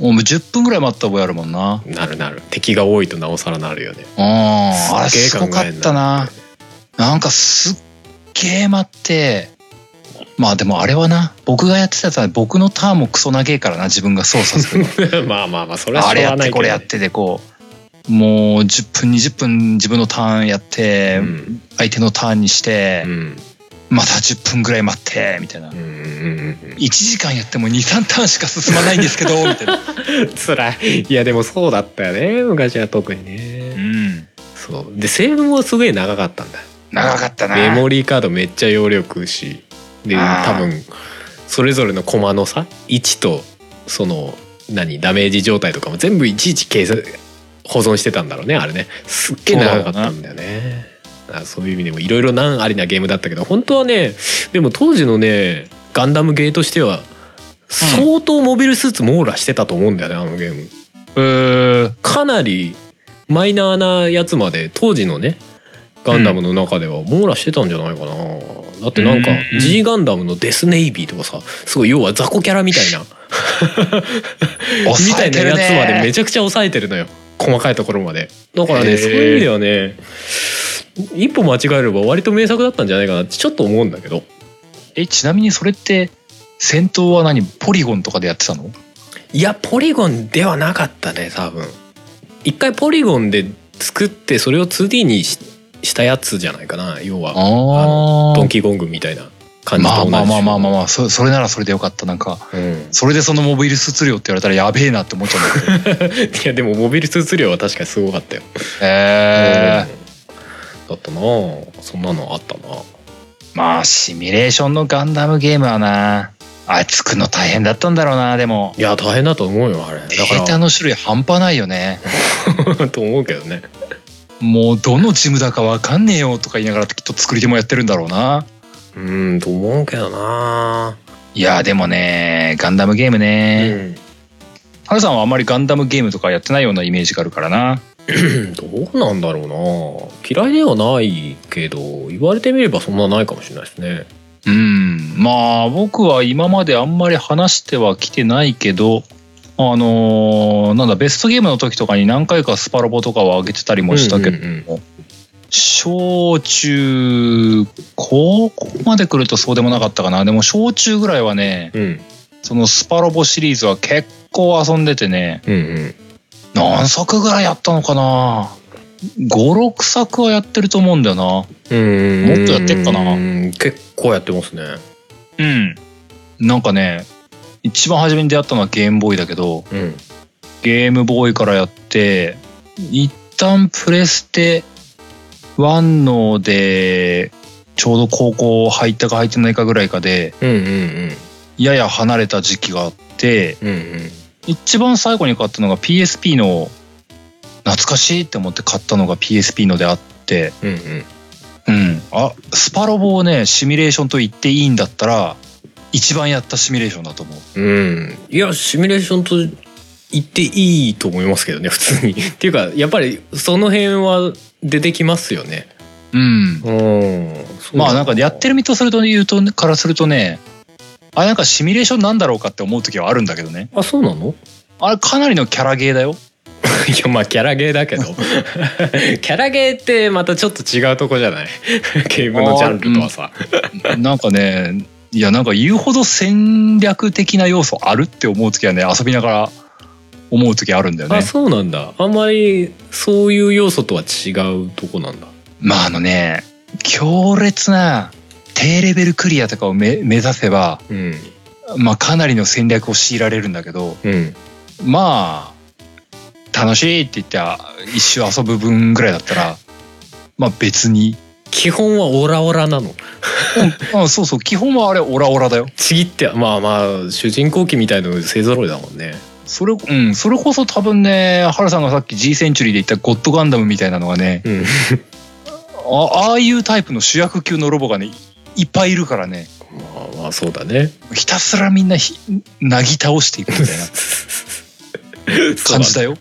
もう10分ぐらい待った覚えあるもんな。なるなる。敵が多いとなおさらなるよね。うん。あれすごかったな。なんかすっげえ待ってまあでもあれはな僕がやってたやつは僕のターンもクソ長えからな自分が操作するの。まあまあまあそれはあれやってこれやってでこうもう10分20分自分のターンやって、うん相手のターンにして、うん。また10分ぐらい待ってみたいな、うんうんうん1時間やっても23ターンしか進まないんですけど みたいな、うん辛い。いやでもそうだったよね昔は特にうねん、そう。でセーブもすごい長かったんだ。長かったな。メモリーカードめっちゃ容量食うしで多分それぞれのコマのさ位置とその何ダメージ状態とかも全部いちいち計算保存してたんだろうねあれね。すっげえ長かったんだよね。あそういう意味でもいろいろ難ありなゲームだったけど本当はねでも当時のねガンダムゲーとしては相当モビルスーツ網羅してたと思うんだよねあのゲーム。えー。かなりマイナーなやつまで当時のねガンダムの中では網羅してたんじゃないかなだってなんかうん G ガンダムのデスネイビーとかさすごい要は雑魚キャラみたいな。みたいなやつまでめちちゃくちゃ抑えてるのよ。細かいところまで。だからねそういう意味ではね一歩間違えれば割と名作だったんじゃないかなってちょっと思うんだけど。えちなみにそれって戦闘は何？ポリゴンとかでやってたの？いやポリゴンではなかったね多分。一回ポリゴンで作ってそれを 2D にししたやつじゃないかな。要はあドンキーコングみたいな感じと同じ。まあまあまあまあまあまあそそれならそれでよかった。なんかうん。それでそのモビルスーツ量って言われたらやべえなって思っちゃうんだけど。いやでもモビルスーツ量は確かにすごかったよ。へえうん。だったな。あそんなのあったな。まあシミュレーションのガンダムゲームはな。あれ作るの大変だったんだろうなでも。いや大変だと思うよあれ。データの種類半端ないよね。ら と思うけどね。もうどのジムだかわかんねえよとか言いながらきっと作り手もやってるんだろうなうんと思うけどな。いやでもねガンダムゲームうねん。ハルさんはあんまりガンダムゲームとかやってないようなイメージがあるからな どうなんだろうな。嫌いではないけど言われてみればそんなないかもしれないですね。うんまあ僕は今まであんまり話してはきてないけどあのーなんだベストゲームの時とかに何回かスパロボとかは上げてたりもしたけど、うんうんうん。小中高校まで来るとそうでもなかったかな。でも小中ぐらいはねうん。そのスパロボシリーズは結構遊んでてねうんうん。何作ぐらいやったのかな。56作はやってると思うんだよな。うん。もっとやってっかな。うん結構やってますね。うん。なんかね一番初めに出会ったのはゲームボーイだけどうん。ゲームボーイからやって一旦プレステ1のでちょうど高校入ったか入ってないかぐらいかでうんうんやや離れた時期があってうん。うんうん。一番最後に買ったのが PSP の懐かしいって思って買ったのが PSP のであってうんうん。うんあスパロボをねシミュレーションと言っていいんだったら一番やったシミュレーションだと思う。うん、いやシミュレーションと言っていいと思いますけどね普通に。っていうかやっぱりその辺は出てきますよね。うん。うん。まあなんかやってる身とすると言うとからするとねあれなんかシミュレーションなんだろうかって思う時はあるんだけどね。あそうなの？あれかなりのキャラゲーだよ。いやまあキャラゲーだけど。キャラゲーってまたちょっと違うとこじゃない？ゲームのジャンルとはさ。なんかねいやなんか言うほど戦略的な要素あるって思う時はね遊びながら思う時あるんだよね。あそうなんだ。あんまりそういう要素とは違うとこなんだ。まああのね強烈な低レベルクリアとかをめ目指せばうん。まあかなりの戦略を強いられるんだけどうん。まあ楽しいって言ってあ一周遊ぶ分ぐらいだったらまあ別に、基本はオラオラなの。うん、あそうそう基本はあれオラオラだよちぎってまあまあ主人公機みたいの勢ぞろいだもんね。それうんそれこそ多分ねハルさんがさっき G センチュリーで言ったゴッドガンダムみたいなのがねうん。あああいうタイプの主役級のロボがねいっぱいいるからねまあまあそうだね。ひたすらみんなひなぎ倒していくみたいな 感じだよ。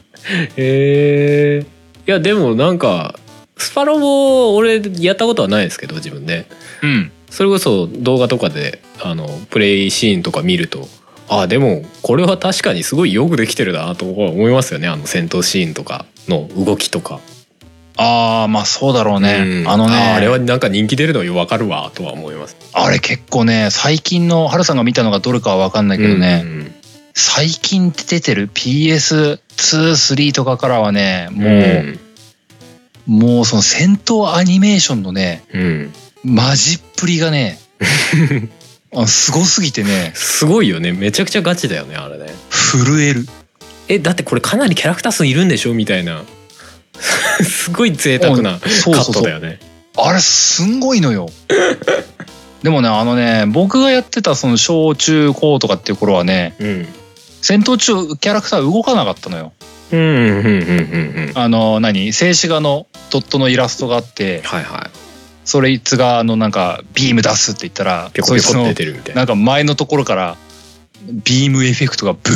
へえ。いやでもなんかスパロボ俺やったことはないですけど自分で。うん。それこそ動画とかであのプレイシーンとか見るとあでもこれは確かにすごいよくできてるなと思いますよねあの戦闘シーンとかの動きとか。ああまあそうだろうね。うんあのねああれはなんか人気出るのよ分かるわとは思います。あれ結構ね最近のハルさんが見たのがどれかは分かんないけどね、うん最近出てる PS23 とかからはねもう、うんもうその戦闘アニメーションのねうん。マジっぷりがね あすごすぎてねすごいよね。めちゃくちゃガチだよねあれね。震える。えだってこれかなりキャラクター数いるんでしょみたいな。すごい贅沢なカッそうそうそう。トだよね。あれすんごいのよ。でもねあのね僕がやってたその小中高とかっていう頃はねうん。戦闘中キャラクター動かなかったのようんうんうんうんうんあの何静止画のドットのイラストがあってはいはい。それいつがあのなんかビーム出すって言ったらピョコピョコって出てるみたいな。なんか前のところからビームエフェクトがブー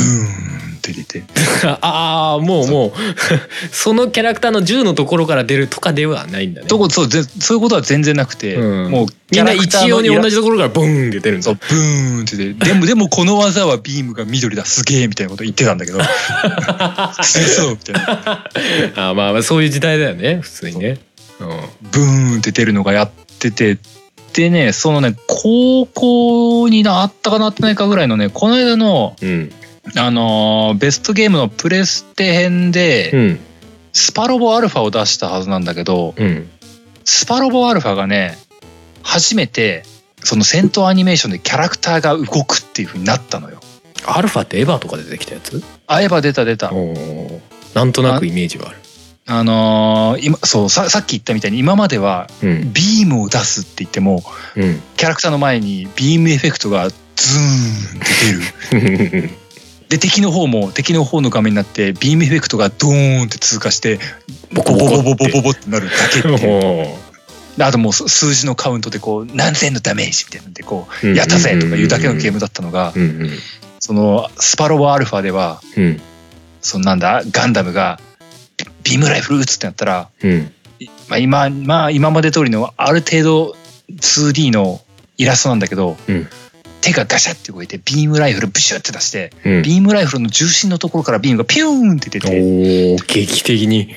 ンっって出て。ああもうもう。そのキャラクターの銃のところから出るとかではないんだね。とこそうぜそういうことは全然なくて、うん。もうみんな一様に同じじところからボーンって出るんだ。そうブーンって出てでもでもこの技はビームが緑だすげえみたいなこと言ってたんだけど。そうみたいな。あーまあまあそういう時代だよね普通にね。うブーンって出るのがやっててでねそのね高校になったかなってないかぐらいのねこの間のんうんあのーベストゲームのプレステ編で、うんスパロボアルファを出したはずなんだけどうんスパロボアルファがね初めてその戦闘アニメーションでキャラクターが動くっていう風になったのよ。アルファってエヴァとかで出てきたやつ？あエヴァ出た出た。なんとなくイメージはあるあのー今そうささっき言ったみたいに今まではうんビームを出すって言ってもうんキャラクターの前にビームエフェクトがズーンって出る。で敵の方も敵の方の画面になってビームエフェクトがドーンって通過してボコボコボコボコって。なるだけって あともうす数字のカウントでこう何千のダメージみたいなんでこうーやったぜとかいうだけのゲームだったのがそのスパロボアルファではうん。そのなんだガンダムがビビームライフル撃つってなったら、うん。まあ、今まあ今まで通りのある程度 2D のイラストなんだけど、うん手がガシャって動いてビームライフルブシュって出して、うん。ビームライフルの重心のところからビームがピューンって出ておー劇的に。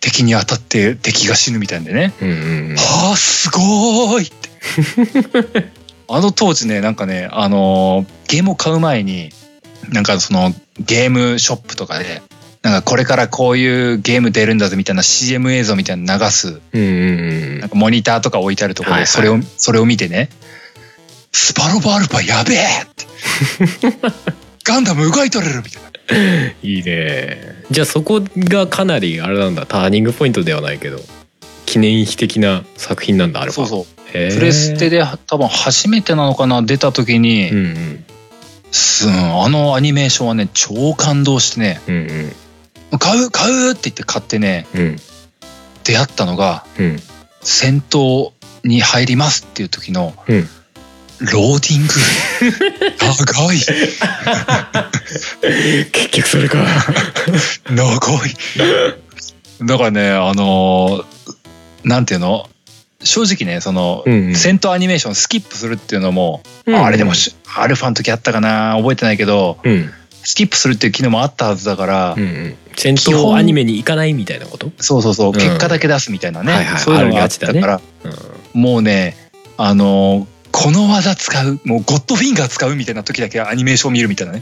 敵に当たって敵が死ぬみたいんでね、うんうんはあすごーいって。あの当時ねなんかねあのーゲームを買う前になんかそのゲームショップとかでなんかこれからこういうゲーム出るんだぜみたいな CM 映像みたいなの流すうんうんなんかモニターとか置いてあるところはいはい。でそれを、それを見てねスパロボアルファやべえって。ガンダム動いとれるみたいな。いいね。じゃあそこがかなりあれなんだターニングポイントではないけど。記念碑的な作品なんだアルファ。そうそう。プレステで多分初めてなのかな出た時に、うんうんすうんあのアニメーションはね超感動してね。うんうん。買う買うって言って買ってねうん。出会ったのがうん。戦闘に入りますっていう時のうんローディング？長い。結局それか。長い。だからねあのーなんていうの？正直ねその、うんうん。戦闘アニメーションスキップするっていうのも、うんあれでもしアルファの時あったかな？覚えてないけどうん。スキップするっていう機能もあったはずだから、うんうん。戦闘アニメに行かないみたいなこと？そうそうそう、ん。結果だけ出すみたいなね、はいはいそういうのがあったから、うん。もうねあのーこの技使うもうゴッドフィンガー使うみたいな時だけアニメーション見るみたいなね。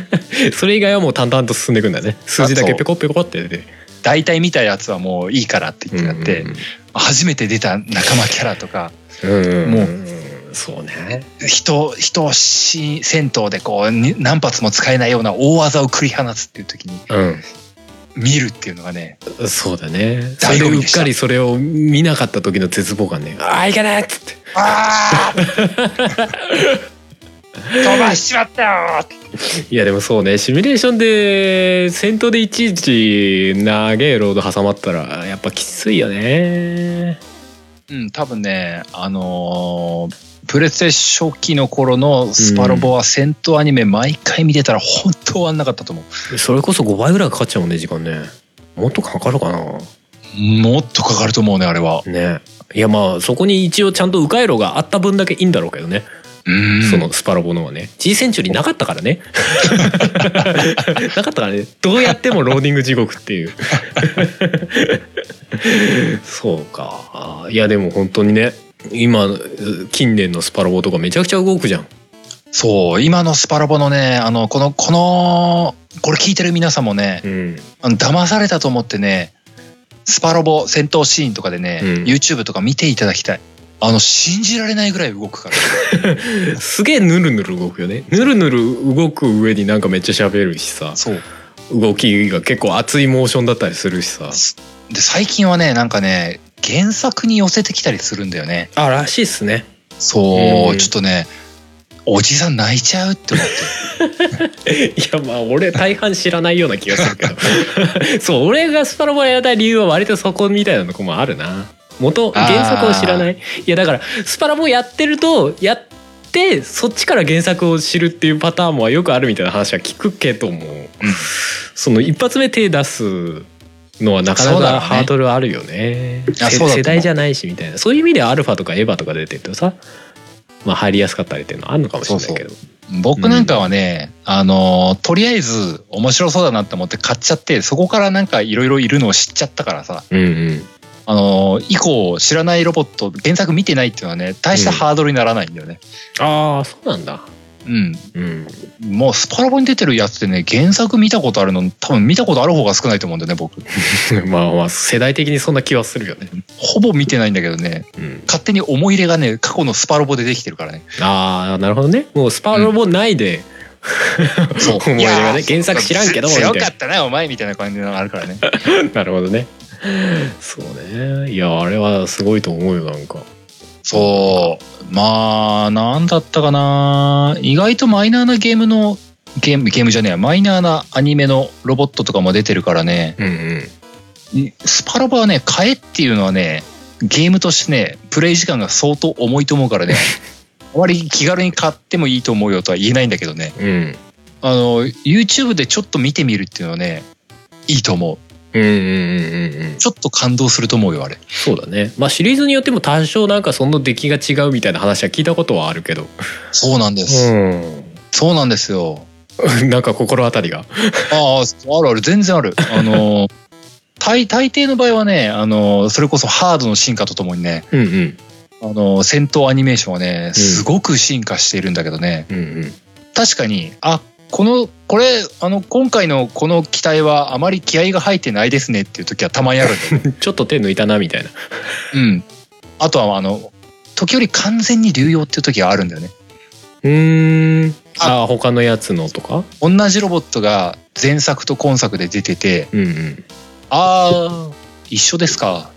それ以外はもう淡々と進んでいくんだね。数字だけペコペコって出て。大体見たやつはもういいからって言ってなって、うん初めて出た仲間キャラとかうんうんもうそうね。人人をし銭湯でこうに何発も使えないような大技を繰り放つっていう時にうん見るっていうのがねそうだね。それでうっかりそれを見なかった時の絶望感ね。ああいけないっつって。あ 飛ばしちまったよいやでもそうね。シミュレーションで戦闘でいちいち長えロード挟まったらやっぱきついよね。うん多分ねあのープレステ初期の頃のスパロボは戦闘アニメ毎回見てたら本当終わんなかったと思それこそ5倍ぐらいかかっちゃうもんね時間ね。もっとかかるかな？うもっとかかると思うねあれは。ね。いやまあそこに一応ちゃんと迂回路があった分だけいいんだろうけどね、うん。そのスパロボのはね。G センチュリーなかったからね。なかったからね。どうやってもローディング地獄っていう。そうか。いやでも本当にね今近年のスパロボとかめちゃくちゃ動くじゃん。そう今のスパロボのねあのこのこのこれ聞いてる皆さんもねうん。あの騙されたと思ってねスパロボ戦闘シーンとかでね、うん。YouTube とか見ていただきたい。あの信じられないぐらい動くから。すげえヌルヌル動くよね。ヌルヌル動く上になんかめっちゃ喋るしさ。そう。動きが結構熱いモーションだったりするしさ。で最近はねなんかね原作に寄せてきたりするんだよね。あらしいっすね。そう、うんちょっとねおじさん泣いちゃうって思って。いやまあ俺大半知らないような気がするけど。そう俺がスパロボやりたい理由は割とそこみたいなとこもあるな。元原作を知らない？いやだからスパロボやってるとやっってそっちから原作を知るっていうパターンもよくあるみたいな話は聞くけども、その一発目手出すのはなかなかハードルあるよね。せやそうだと思う世代じゃないしみたいな。そういう意味ではアルファとかエヴァとか出てるとさまあ入りやすかったりっていうのはあるのかもしれないけど。僕なんかはね、あのーとりあえず面白そうだなって思って買っちゃってそこからなんかいろいろいるのを知っちゃったからさ、うんうん。あのー以降知らないロボット原作見てないっていうのはね大したハードルにならないんだよね。ああそうなんだうん、うん。もうスパラボに出てるやつってね原作見たことあるの多分見たことある方が少ないと思うんだよね僕。まあまあ世代的にそんな気はするよね、ほぼ見てないんだけどね。うん、勝手に思い入れがね過去のスパロボでできてるからね。ああなるほどね。もうスパロボ内で、そう。思い入れがね原作知らんけど強かったなお前みたいな感じのがあるからね。なるほどね。そうね。いやあれはすごいと思うよなんかそう。まあなんだったかな。意外とマイナーなゲームのゲームゲームじゃねえや。マイナーなアニメのロボットとかも出てるからね。うんうん。スパロボはね買えっていうのはねゲームとしてねプレイ時間が相当重いと思うからね。あまり気軽に買ってもいいと思うよとは言えないんだけどね。うん。あの YouTube でちょっと見てみるっていうのはねいいと思ううんうんうんうんうん。ちょっと感動すると思うよあれ。そうだね。まあシリーズによっても多少なんかその出来が違うみたいな話は聞いたことはあるけど。そうなんです、うん。そうなんですよ。なんか心当たりが。あああるある。全然ある。あの 大大抵の場合はねあのそれこそハードの進化とともにねうんうん。あの戦闘アニメーションはねすごく進化しているんだけどね、うんうん。確かにあこのこれあの今回のこの機体はあまり気合が入ってないですねっていう時はたまにあるんだよね。ちょっと手抜いたなみたいな。うん。あとはあの時折完全に流用っていう時があるんだよね。うーん。ああ他のやつのとか？同じロボットが前作と今作で出ててうんうん。ああ一緒ですか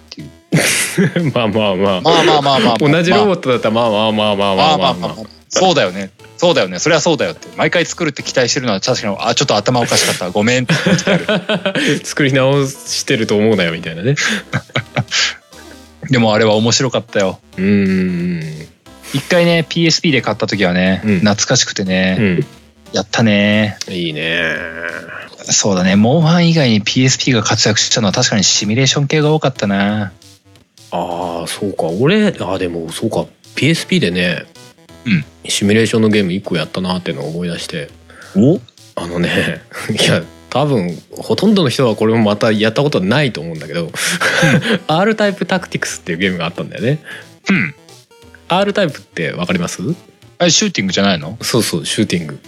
まあまあまあ。まあまあまあまあ、同じロボッットだったらまあまあまあまあままあまあ。まあそうだよね。そうだよね。それはそうだよって。毎回作るって期待してるのは確かにあちょっと頭おかしかった。ごめんって言って 作り直してると思うなよみたいなね。でもあれは面白かったよ。うーん。一回ね PSP で買った時はね、うん。懐かしくてね、うん。やったね。いいね。そうだね。モンハン以外に PSP が活躍したのは確かにシミュレーション系が多かったなああそうか。俺あでもそうか。PSP でね、うん。シミュレーションのゲーム1個やったなっていうのを思い出して。お？あのね いや多分ほとんどの人はこれもまたやったことないと思うんだけど R タイプタクティクスっていうゲームがあったんだよね。うん。R タイプってわかります？あれシューティングじゃないの？そうそうシューティング。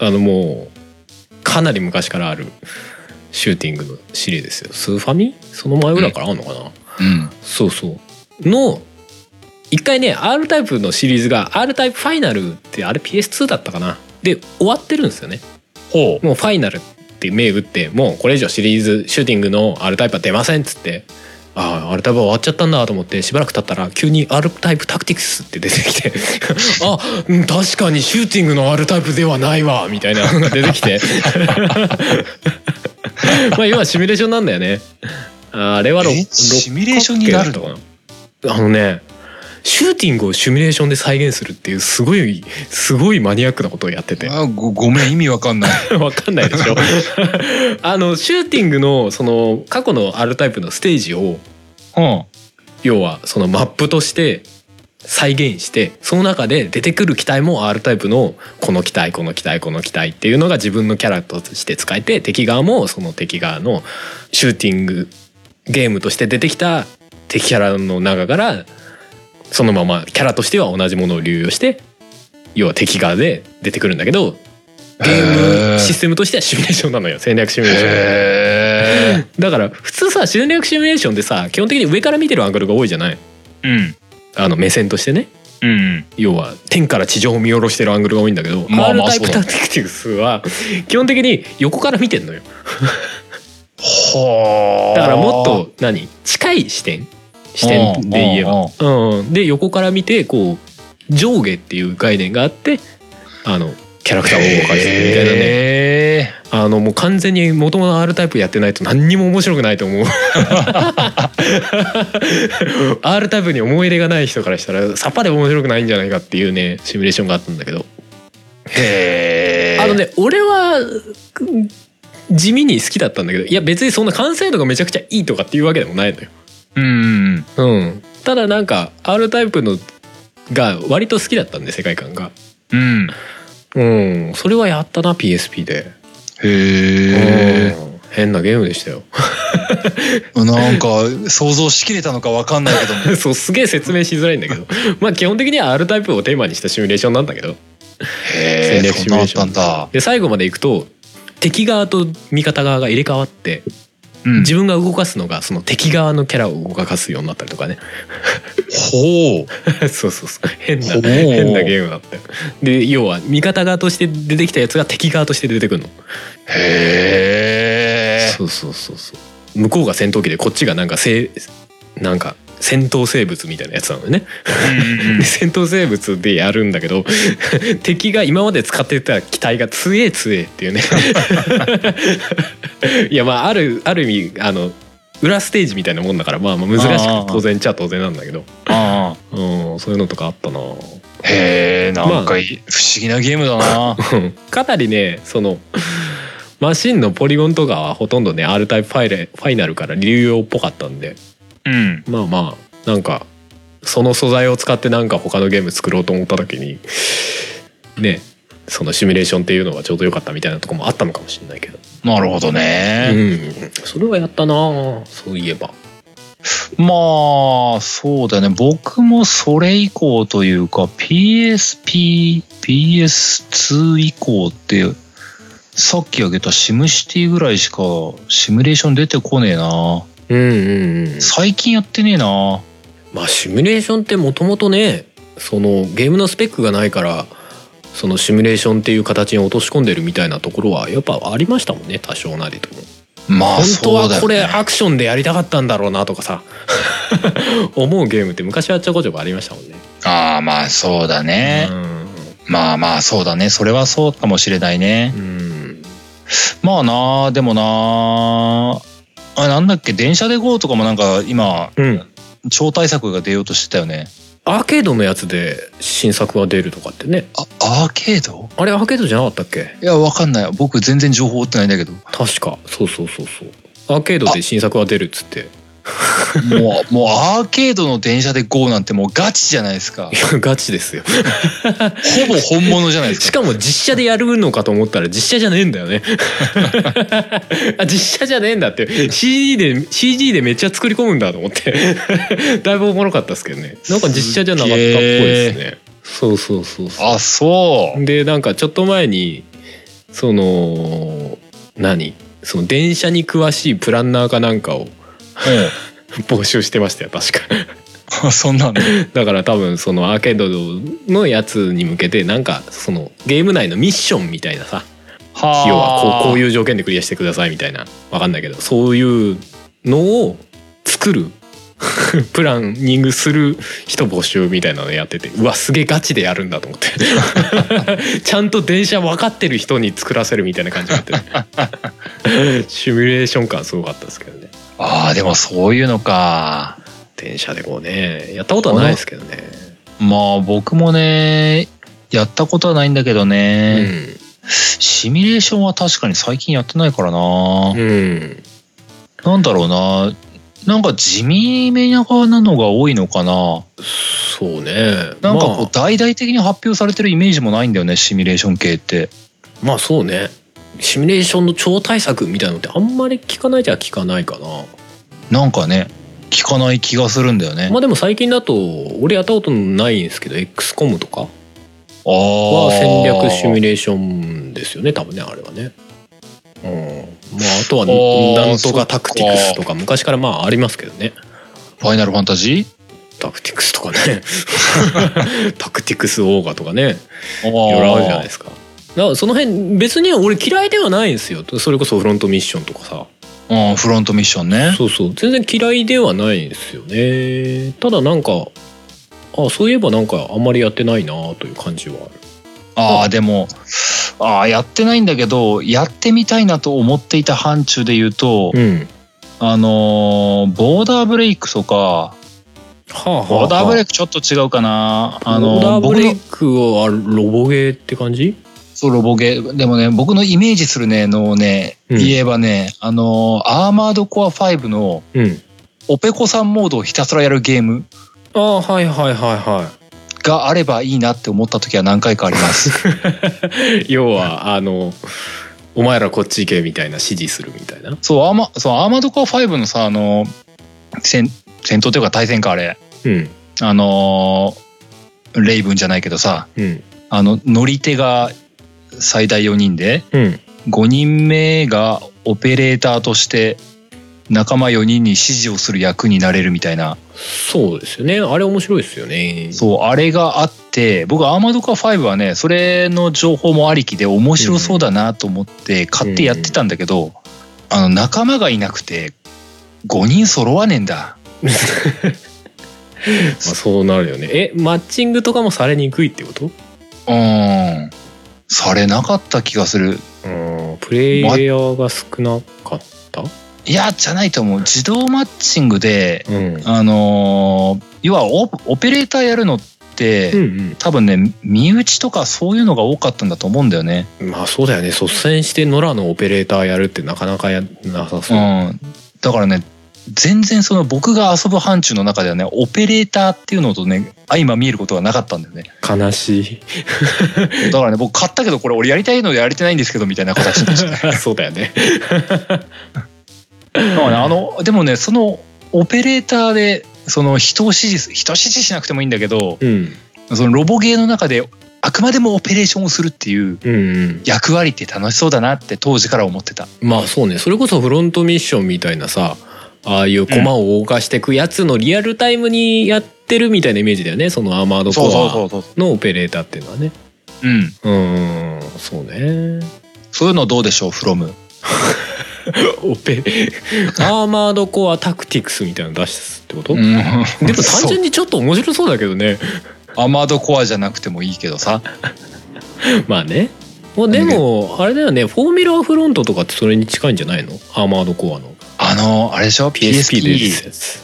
あのもうかなり昔からあるシューティングのシリーズですよ。スーファミ？その前ぐらいからあるのかな、うんそうそう。の一回ね R タイプのシリーズが R タイプファイナルってあれ PS2 だったかな。で終わってるんですよね。ほもうファイナルって銘打ってもうこれ以上シリーズシューティングの R タイプは出ませんっつって。ああ R タイプは終わっちゃったんだと思ってしばらく経ったら急に R タイプタクティクスって出てきて。あうん確かにシューティングの R タイプではないわみたいなのが出てきて。まあ要はシミュレーションなんだよねあれはろえシミュレーションになるの？あのねシューティングをシミュレーションで再現するっていうすごいすごいマニアックなことをやってて。あごごめん意味わかんない。わかんないでしょ。あのシューティングのその過去の R タイプのステージをうん。要はそのマップとして再現してその中で出てくる機体も R タイプのこの機体この機体この機体っていうのが自分のキャラとして使えて敵側もその敵側のシューティングゲームとして出てきた敵キャラの中からそのままキャラとしては同じものを流用して要は敵側で出てくるんだけどゲームシステムとしてはシミュレーションなのよ戦略シミュレーション。へだから普通さ戦略シミュレーションでさ基本的に上から見てるアングルが多いじゃない？えうん。あの目線としてね。うん要は天から地上を見下ろしてるアングルが多いんだけど、まあまあ R タイプタクティクスは基本的に横から見てんのよはあ。だからもっと何？近い視点？視点で言えば。うんで横から見てこう上下っていう概念があってあのキャラクターを動かすみたいなね。へあのもう完全に元々 R タイプやってないと何にも面白くないと思う。R タイプに思い入れがない人からしたらさっぱり面白くないんじゃないかっていうねシミュレーションがあったんだけど。ーへーあのね俺はうん地味に好きだったんだけどいや別にそんな完成度がめちゃくちゃいいとかっていうわけでもないのよ。うんうん、ただなんか R タイプのが割と好きだったんで世界観が。うん。うん、それはやったな PSP で。へうん。変なゲームでしたよ。え なんか想像しきれたのかわかんないけども。そうすげえ説明しづらいんだけど。まあ基本的には R タイプをテーマにしたシミュレーションなんだけど。へえ戦略そんなあったんだ。で最後まで行くと敵側と味方側が入れ替わってうん。自分が動かすのがその敵側のキャラを動かすようになったりとかね。ほう。そうそうそう。変な変なゲームだったよで要は味方側として出てきたやつが敵側として出てくるの。へえそうそうそうそう。向こうが戦闘機でこっちがなんかせなんか戦闘生物みたいなやつなのよね。で戦闘生物でやるんだけど 敵が今まで使ってた機体が強え強えっていうね。いやまああるある意味あの裏ステージみたいなもんだからまあまあ難しくて当然っちゃ当然なんだけど。あうんそういうのとかあったな。あへえなんかいい不思議なゲームだな。う んかなりねそのマシンのポリゴンとかはほとんどね R タイプファイルファイナルから流用っぽかったんでうん。まあまあなんかその素材を使ってなんか他のゲーム作ろうと思った時にねそのシミュレーションっていうのがちょうど良かったみたいなとこもあったのかもしれないけど、なるほどうね、ん、それはやったなそういえば。まあそうだね。僕もそれ以降というか PSPPS2 以降ってさっき挙げたシムシティぐらいしかシミュレーション出てこねえなうんうんうん。最近やってねえな。まあシミュレーションってもともとねそのゲームのスペックがないからそのシミュレーションっていう形に落とし込んでるみたいなところはやっぱありましたもんね多少なりとも。まあ本当そうだよ、はこれね、アクションでやりたかったんだろうなとかさ。思うゲームって昔はちょこちょこありましたもんね。ああまあそうだね、うまあまあそうだね。それはそうかもしれないね、んうん。まあなでもなあなんだっけ？電車で GO とかもなんか今うん、超大作が出ようとしてたよね。アーケードのやつで新作が出るとかってね。あアーケード？あれアーケードじゃなかったっけ？いやわかんない。僕全然情報追ってないんだけど。確か。そうそうそうそう。アーケードで新作が出るっつってもうもうアーケードの電車で GO なんてもうガチじゃないですか。いやガチですよ。ほぼ本物じゃないですしかかも実写でやるのかと思ったら実写じゃねえんだよね。あ実写じゃねえんだって。CG で CG でめっちゃ作り込むんだと思って。だいぶおもろかったですけどね。なんか実写じゃなかったっぽいですね。そうそうそうそう。あそう。でなんかちょっと前にその何？その電車に詳しいプランナーかなんかを募集してましたよ確か。う んそんなんねだから多分そのアーケードのやつに向けてなんかそのゲーム内のミッションみたいなさは要はこうこうういう条件でクリアしてくださいみたいなわかんないけどそういうのを作る プランニングする人募集みたいなのやっててうわすげえガチでやるんだと思って。ちゃんと電車分かってる人に作らせるみたいな感じになってるシミュレーション感すごかったですけどねああでもそういうのか。電車でこうねやったことはないですけどね。まあ僕もねやったことはないんだけどうね、ん。シミュレーションは確かに最近やってないからな、うん。なんだろうな。なんか地味めなのが多いのかな。そうね。なんかこうまあ。大々的に発表されてるイメージもないんだよねシミュレーション系って。まあそうねシミュレーションの超大作みたいなのってあんまり聞かないじゃ聞かないかな。なんかね聞かない気がするんだよね、まあでも最近だと俺やったことないんですけど XCOM とかあはあ戦略シミュレーションですよね多分ねあれはね。うん。まああとはーなんとかタクティクスとか昔からまあありますけどね。ファイナルファンタジタクティクスとかね。タクティクスオーガとかね。ー。いろいろあるじゃないいですか。だからその辺別に俺嫌いではないんですよ。それこそフロントミッションとかさ。うんフロントミッションね。そうそう。全然嫌いではないんですよね。ただなんかあそういえばなんかあんまりやってないなという感じはある。ああでもああやってないんだけどやってみたいなと思っていた範疇で言うと、うん。あのーボーダーブレイクとかはあはあボーダーブレイククちょっと違うかな。あボのーダーブレイクはロボゲーって感じ？そうロボゲー。でもね僕のイメージするねのをね、うん。言えばねあのーアーマードコア5のうん。オペコさんモードをひたすらやるゲームああはいはいはいはがあればいいなって思った時は何回かあります。い 要はあのお前らこっち行けみたいな指示するみたいな。そう、アーマ、そう、アーマードコア5のさ、あの、戦、戦闘というか対戦か、あれ。うん。あのーレイブンじゃないけどさ、うん。あの、乗り手が最大4人で、うん5人目がオペレーターとして、仲間4人に指示をする役になれるみたいな。そうですよねあれ面白いですよねそう、あれがあって、僕、アーマードコア5はね、それの情報もありきで面白そうだなと思って買ってやってたんだけど、あの、仲間がいなくて、5人揃わねえんだ。まあ、そうなるよねえマッチングとかもされにくいってこと？うん。されなかった気がする。うんプレイヤーが少なかった？いや、じゃないと思う。自動マッチングで、うんあのー要はオオペレーターやるのって、うん多分ね、身内とかそういうのが多かったんだと思うんだよね。うんまあそうだよね率先して野良のオペレーターやるってなかなかやなさうそう、ん。だからね、全然その僕が遊ぶ範疇の中ではね、オペレーターっていうのとね、相ま見えることがなかったんだよね。悲しい だからね、僕買ったけど、これ俺やりたいのでやれてないんですけど、みたいな形でしたね。そうだよねだからねあの、でもね、そのオペレーターで、その人を指示す、人を指示しなくてもいいんだけど、うんそのロボゲーの中であくまでもオペレーションをするっていううんうん役割って楽しそうだなって当時から思ってた。まあそうねそれこそフロントミッションみたいなさああいう駒を動かしていくやつのリアルタイムにやってるみたいなイメージだよね。そのアーマードコア。のオペレーターっていうのはね。うん。うんそうね。そういうのどうでしょう、フロム。オペアーマードコアタクティクスみたいなの出すってこと、うん。でも単純にちょっと面白そうだけどね。アーマードコアじゃなくてもいいけどさ。まあね。でもあれだよね。フォーミュラーフロントとかってそれに近いんじゃないの？アーマードコアのあの、あれでしょ？PSP で出 PSP たやつ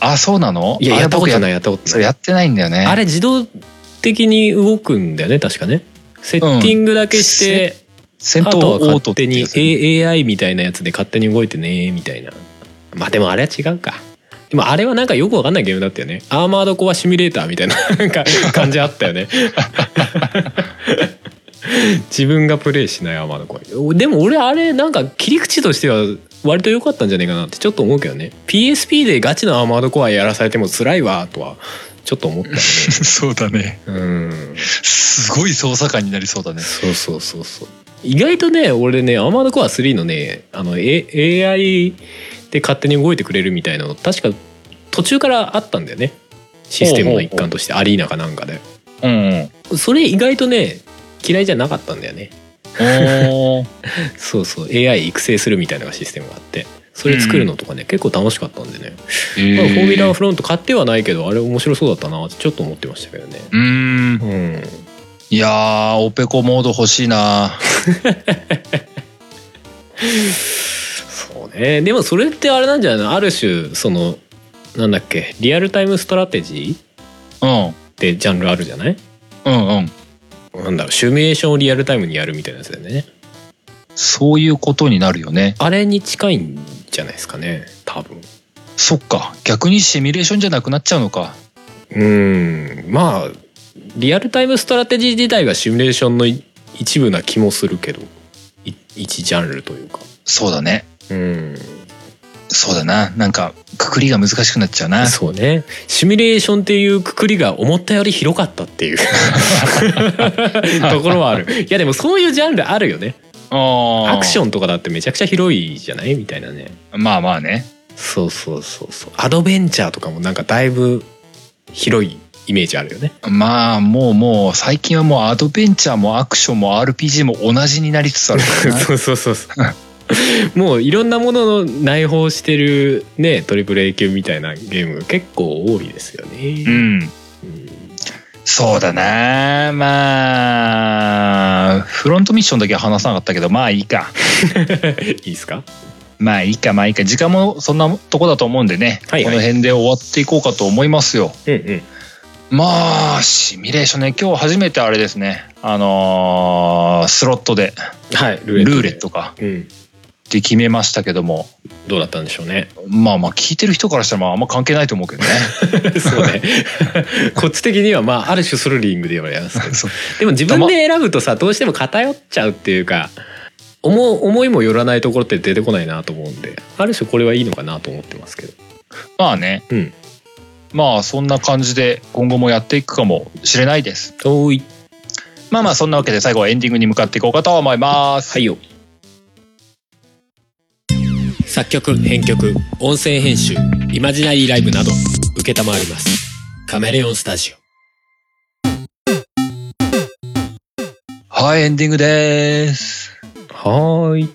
あ、そうなの？いややったことないやったことない。それやってないんだよね。あれ自動的に動くんだよね確かね。セッティングだけして、戦闘あとはオート勝手にってやつ。A- AI みたいなやつで勝手に動いてねみたいな。まあでもあれは違うか。でもあれはなんかよくわかんないゲームだったよね。アーマードコアシミュレーターみたいな なんか感じあったよね。自分がプレイしないアーマードコア。でも俺あれなんか切り口としては割と良かったんじゃないかなってちょっと思うけどね。PSP でガチのアーマードコアやらされても辛いわとはちょっと思ったよね。そうだね。うん。すごい操作感になりそうだね。そうそうそうそう。意外とね俺ねアーマードコア3のねあの、A、AI で勝手に動いてくれるみたいなの確か途中からあったんだよね。システムの一環としてアリーナかなんかで。うんうん。それ意外とね嫌いじゃなかったんだよね そうそう。AI 育成するみたいなシステムがあって。それ作るのとかね、結構楽しかったんでね、まあフォーミュラーフロント買ってはないけどあれ面白そうだったなってちょっと思ってましたけどね。うーん。うん。いやー、オペ子モード欲しいな。そうね。でもそれってあれなんじゃないの？ある種そのなんだっけリアルタイムストラテジーうん。ってジャンルあるじゃない？うんうん。なんだろうシミュレーションをリアルタイムにやるみたいなやつだよねそういうことになるよね。あれに近いんじゃないですかね多分そっか。逆にシミュレーションじゃなくなっちゃうのか。うんまあリアルタイムストラテジー自体がシミュレーションのい一部な気もするけどい一ジャンルというかそうだね。うんそうだな。なんか、くくりが難しくなっちゃうな。そうね。シミュレーションっていうくくりが思ったより広かったっていう。ところはある。いやでもそういうジャンルあるよね。アアクションとかだってめちゃくちゃ広いじゃないみたいなね。ン。まあまあね。そうそうそうそう。アドベンチャーとかもなんかだいぶ広いイメージあるよね。まあもうもう最近はもうアドベンチャーもアクションも RPG も同じになりつつある そうそうそうそう もういろんなものの内包してるねトリプル A 級みたいなゲームが結構多いですよね、うん。うん。そうだな。まああフロントミッションだけは話さなかったけどまあいいか。いいですか？まあいいかまあいいか。時間もそんなとこだと思うんでね、はいはい。この辺で終わっていこうかと思いますよ。うんうん。まあシミュレーションね今日初めてあれですね。あのースロットで。はいルルーレでットか。うんで決めましたけども。どうだったんでしょうね。まあまあ聞いてる人からしたらまああんま関係ないと思うけどね。そうね。こっち的にはまあある種スルリングではありますけど。でも自分で選ぶとさどうしても偏っちゃうっていうか思う思いもよらないところって出てこないなと思うんである種これはいいのかなと思ってますけど。まあね。うん。まあそんな感じで今後もやっていくかもしれないです。おい。まあまあそんなわけで最後はエンディングに向かっていこうかと思います。はいよ作曲編曲音声編集イマジナリーライブなど承ります。カメレオンスタジはいエンディングです。オはーい。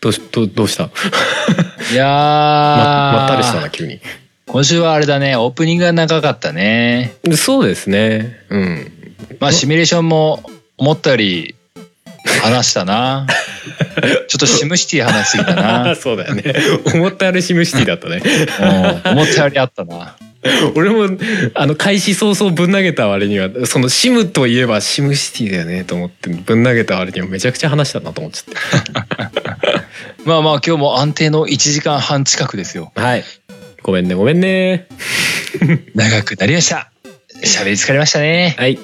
どうしどうどうした？いやー、ままったりしたな急に。今週はあれだね。オープニングが長かったね。そうですね。うん。まあシミュレーションも思ったより話したな。ちょっとシムシティ話しすぎたな、そうだよね。思ったよりシムシティだったね。うん、思ったよりあったな。俺もあの開始早々ぶん投げた割にはそのシムといえばシムシティだよねと思ってぶん投げた割にはめちゃくちゃ話したなと思っちゃっ まあまあ今日も安定の1時間半近くですよ。てはい。ごめんねごめんね。長くなりました。喋り疲れましたね。はい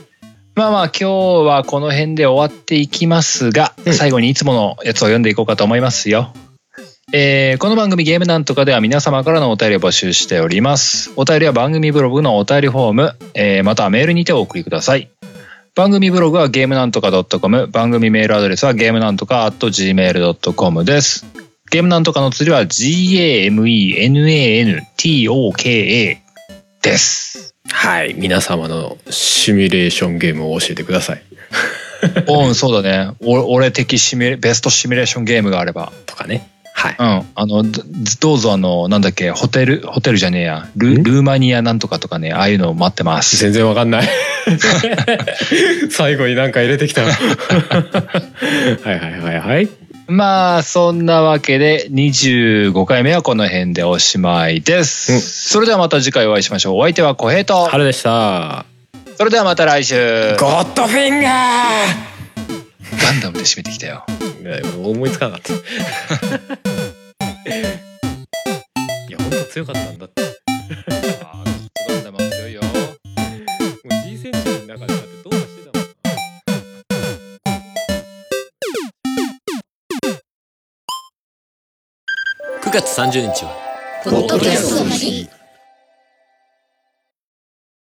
まあまあ今日はこの辺で終わっていきますが、うん最後にいつものやつを読んでいこうかと思いますよ。えーこの番組ゲームなんとかでは皆様からのお便りを募集しております。お便りは番組ブログのお便りフォーム、えーまたはメールにてお送りください。番組ブログはゲームなんとか .com、番組メールアドレスはゲームなんとか .gmail.com です。ゲームなんとかの釣りは GAMENANTOKA です。はい皆様のシミュレーションゲームを教えてくださいうん、そうだね。お俺的シミュレベストシミュレーションゲームがあれば。とかねはいうん。あの、どどうぞあの、なんだっけ、ホテル、ホテルじゃねえや。ルーマニアなんとかとかね、ああいうのを待ってます。全然わかんない 最後になんか入れてきたはいはいはいはいまあ、そんなわけで、25回目はこの辺でおしまいです。うんそれではまた次回お会いしましょう。お相手は小平と。春でしたそれではまた来週。ゴッドフィンガーガンダムで締めてきたよ。いや思いつかなかったいや本当強かったんだって 9月30日は。ポッドキャストの日。